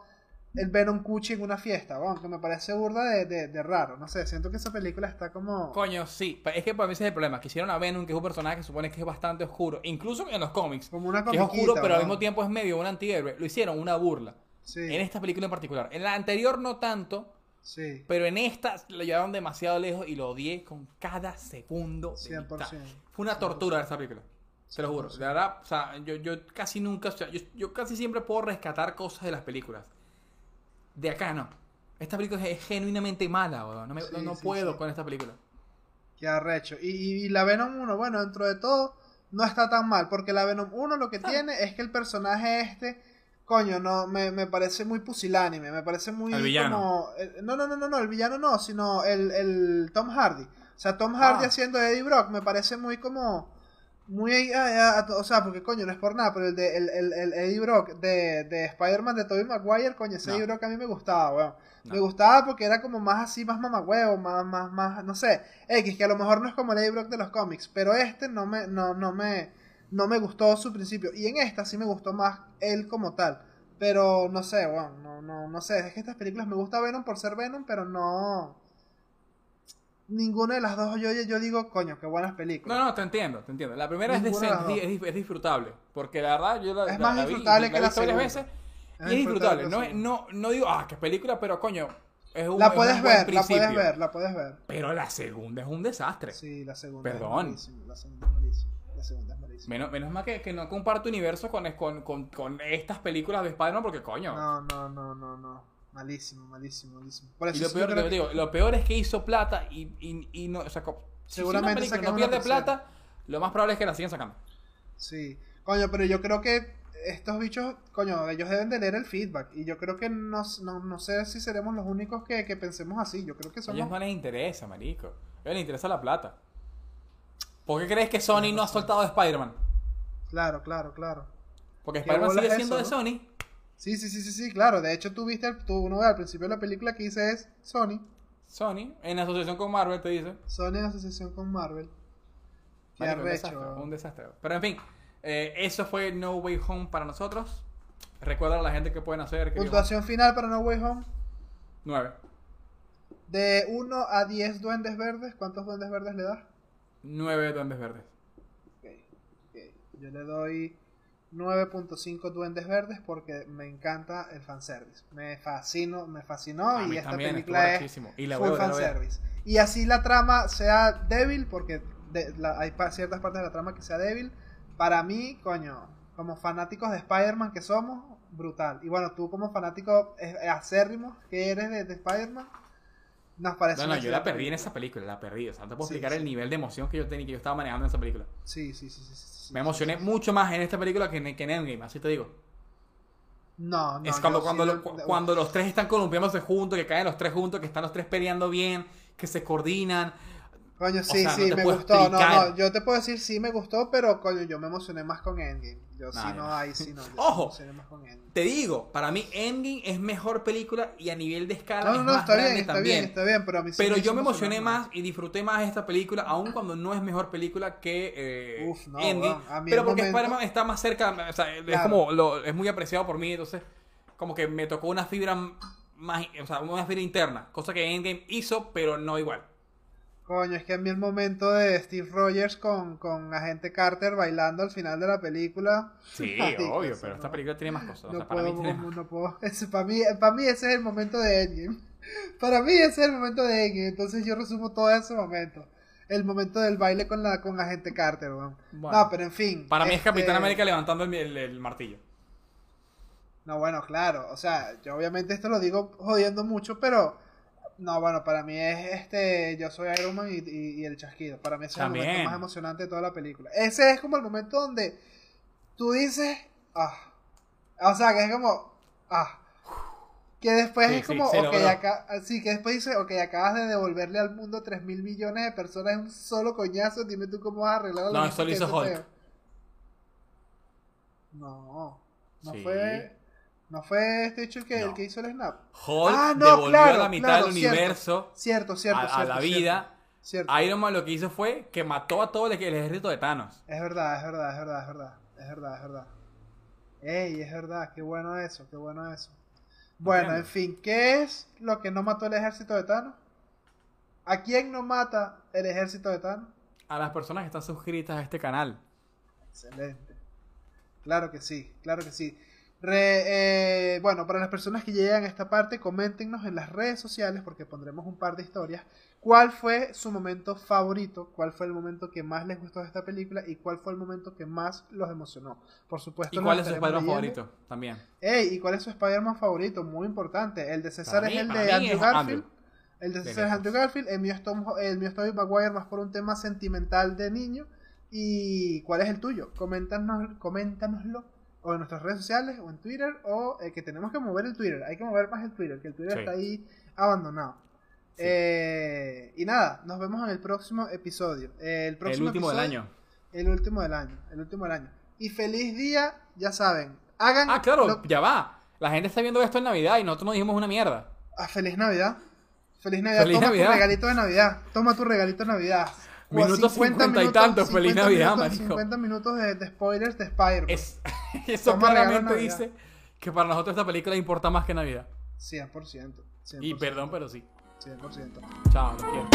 el Venom Cuchi en una fiesta? Bueno, que me parece burda de, de, raro, no sé, siento que esa película está como... Coño, sí, es que para mí ese es el problema, quisieron a Venom, que es un personaje que supone que es bastante oscuro, incluso en los cómics, como una que es oscuro, pero al mismo tiempo es medio un antihéroe, lo hicieron una burla. En esta película en particular. En la anterior no tanto, Sí. Pero en esta lo llevaron demasiado lejos y lo odié con cada segundo. 100%. Fue una tortura esa película. Se lo juro. De verdad, o sea, yo, yo casi nunca, yo, yo, casi siempre puedo rescatar cosas de las películas. De acá no. Esta película es genuinamente mala, weón. No, no, puedo con esta película. Qué arrecho. Y, y, la Venom 1, bueno, dentro de todo, no está tan mal. Porque la Venom 1 lo que tiene es que el personaje este, coño, no, me, me parece muy pusilánime. Me parece muy el villano. como. Eh, no, no, no, no, no, el villano no, sino el, el Tom Hardy. O sea, Tom Hardy ah. haciendo Eddie Brock me parece muy como muy o sea, porque coño, no es por nada, pero el de el, el, Eddie Brock de, de Spider-Man de Tobey Maguire, coño, ese Eddie Brock a mí me gustaba, weón. Me gustaba porque era como más así, más mamagüevo, más, más, más, no sé, X, que a lo mejor no es como el Eddie Brock de los cómics, pero este no me, no, no me, no me gustó su principio. Y en esta sí me gustó más él como tal. Pero no sé, weón, no, no, no sé, es que estas películas me gusta Venom por ser Venom, pero no ninguna de las dos yo, yo digo, coño, qué buenas películas. No, no, te entiendo, te entiendo. La primera es, decente, es, disfrutable. Porque la verdad, yo la, es más disfrutable que la, varias veces y es disfrutable. No, no, no digo, ah, qué película, pero coño, es un, la puedes ver, la puedes ver, la puedes ver. Pero la segunda es un desastre. Sí, la segunda. Perdón. Es la segunda es malísima. Menos, menos mal que, que no comparto universo con, con, con, con estas películas de Spider-Man porque coño. No, no, no, no, no. Malísimo, malísimo, malísimo. y lo peor, digo, lo peor es que hizo plata y, y, y no, o sea, Seguramente si no pierde plata, lo más probable es que la sigan sacando. Sí. Coño, pero yo creo que estos bichos, coño, ellos deben de leer el feedback. Y yo creo que no, no, no sé si seremos los únicos que, que, pensemos así. Yo creo que somos... A ellos no les interesa, marico. A ellos les interesa la plata. ¿Por qué crees que Sony no ha soltado a Spider-Man? Claro, claro, claro. Porque Spider-Man sigue siendo de Sony Sí, sí, sí, sí, sí, claro. De hecho, tú viste, tú, uno al principio de la película que dice es Sony. Sony, en asociación con Marvel, te dice. Sony en asociación con Marvel. Qué arrecho. Un desastre, Pero en fin, eh, eso fue No Way Home para nosotros. Recuerda a la gente que pueden hacer. Puntuación final para No Way Home. 9. De 1 a 10 duendes verdes, ¿cuántos duendes verdes le das? 9 duendes verdes. Yo le doy 9.5 Duendes Verdes porque me encanta el fanservice. Me fascino, me fascinó y esta película es y la full fanservice. Y así la trama sea débil porque hay ciertas partes de la trama que sea débil. Para mí, coño, como fanáticos de Spider-Man que somos, brutal. Y bueno, tú como fanático acérrimo que eres de, de Spider-Man, nos parece... No, no, yo la perdí en esa película, la perdí. O sea, no te puedo explicar el nivel de emoción que yo tenía, que yo estaba manejando en esa película. Sí, sí, sí, sí. Me emocioné mucho más en esta película que en, que en Endgame, así te digo. No, no. Es cuando, cuando, cuando los tres están columpiándose juntos, que caen los tres juntos, que están los tres peleando bien, que se coordinan. Coño, sí, sí, me gustó. No, no, yo te puedo decir sí me gustó, pero coño, yo me emocioné más con Endgame. Yo sí no, ahí sí no. Ojo, te digo, para mí Endgame es mejor película y a nivel de escala no, es no, más está grande bien, está también. Bien, está bien, pero a mí sí Pero yo me emocioné más y disfruté más esta película, aun cuando no es mejor película que eh, Uf, no, Endgame. pero porque Spider-Man está más cerca, o sea, es como, lo, es muy apreciado por mí, entonces como que me tocó una fibra más, o sea, una fibra interna, cosa que Endgame hizo, pero no igual. Coño, es que a mí el momento de Steve Rogers con, con Agente Carter bailando al final de la película. Sí, obvio, pero esta película tiene más cosas. No para, mí no puedo. para, mí, para mí ese es el momento de Endgame. Para mí ese es el momento de Endgame. Entonces yo resumo todo ese momento. El momento del baile con la con Agente Carter, no, pero en fin. Para mí es Capitán este América levantando el, el martillo. No, bueno, claro. O sea, yo obviamente esto lo digo jodiendo mucho, pero no, bueno, para mí es este. Yo soy Iron Man y, el chasquido. Para mí ese es el momento más emocionante de toda la película. Ese es como el momento donde tú dices. Ah. O sea, que es como. Ah. Que después es como. ok, acá, sí, que después dice. Ok, acabas de devolverle al mundo 3 mil millones de personas en un solo coñazo. Dime tú cómo vas a arreglar la No, eso lo hizo Hulk. No. No fue. ¿No fue este hecho el que, el que hizo el snap? Hulk ah, no, devolvió claro, la mitad del universo cierto, cierto, a, la vida. Iron Man lo que hizo fue que mató a todo el, ejército de Thanos. Es verdad, es verdad, es verdad, es verdad. Es verdad, es verdad. Ey, es verdad, qué bueno eso, qué bueno eso. Bueno, en fin, ¿qué es lo que no mató el ejército de Thanos? ¿A quién no mata el ejército de Thanos? A las personas que están suscritas a este canal. Excelente. Claro que sí, claro que sí. Re, eh, bueno, para las personas que llegan a esta parte, coméntenos en las redes sociales, porque pondremos un par de historias. ¿Cuál fue su momento favorito? ¿Cuál fue el momento que más les gustó de esta película? ¿Y cuál fue el momento que más los emocionó? Por supuesto. ¿Y cuál es su Spider-Man favorito? También. Ey, ¿y cuál es su Spider-Man favorito? Muy importante. El de César es el de Andrew Garfield. El de César es Andrew Garfield. El mío, es Tom, el mío es Tobey Maguire más por un tema sentimental de niño. ¿Y cuál es el tuyo? Coméntanos, coméntanoslo o en nuestras redes sociales o en Twitter o eh, que tenemos que mover el Twitter. Hay que mover más el Twitter, que el Twitter está ahí abandonado. Eh, y nada, nos vemos en el próximo episodio. el, próximo último del año. El último del año. El último del año. Y feliz día, ya saben. Hagan. Ah, claro, ya va. La gente está viendo esto en Navidad y nosotros nos dijimos una mierda. Ah, feliz Navidad. Feliz Navidad. Toma tu regalito de Navidad. Toma tu regalito de Navidad. Minutos 50, y tantos, feliz Navidad, minutos, 50 minutos de, spoilers de Spider-Man. eso claramente dice que para nosotros esta película importa más que Navidad. 100%. Y perdón, pero sí. 100%. Chao, los quiero.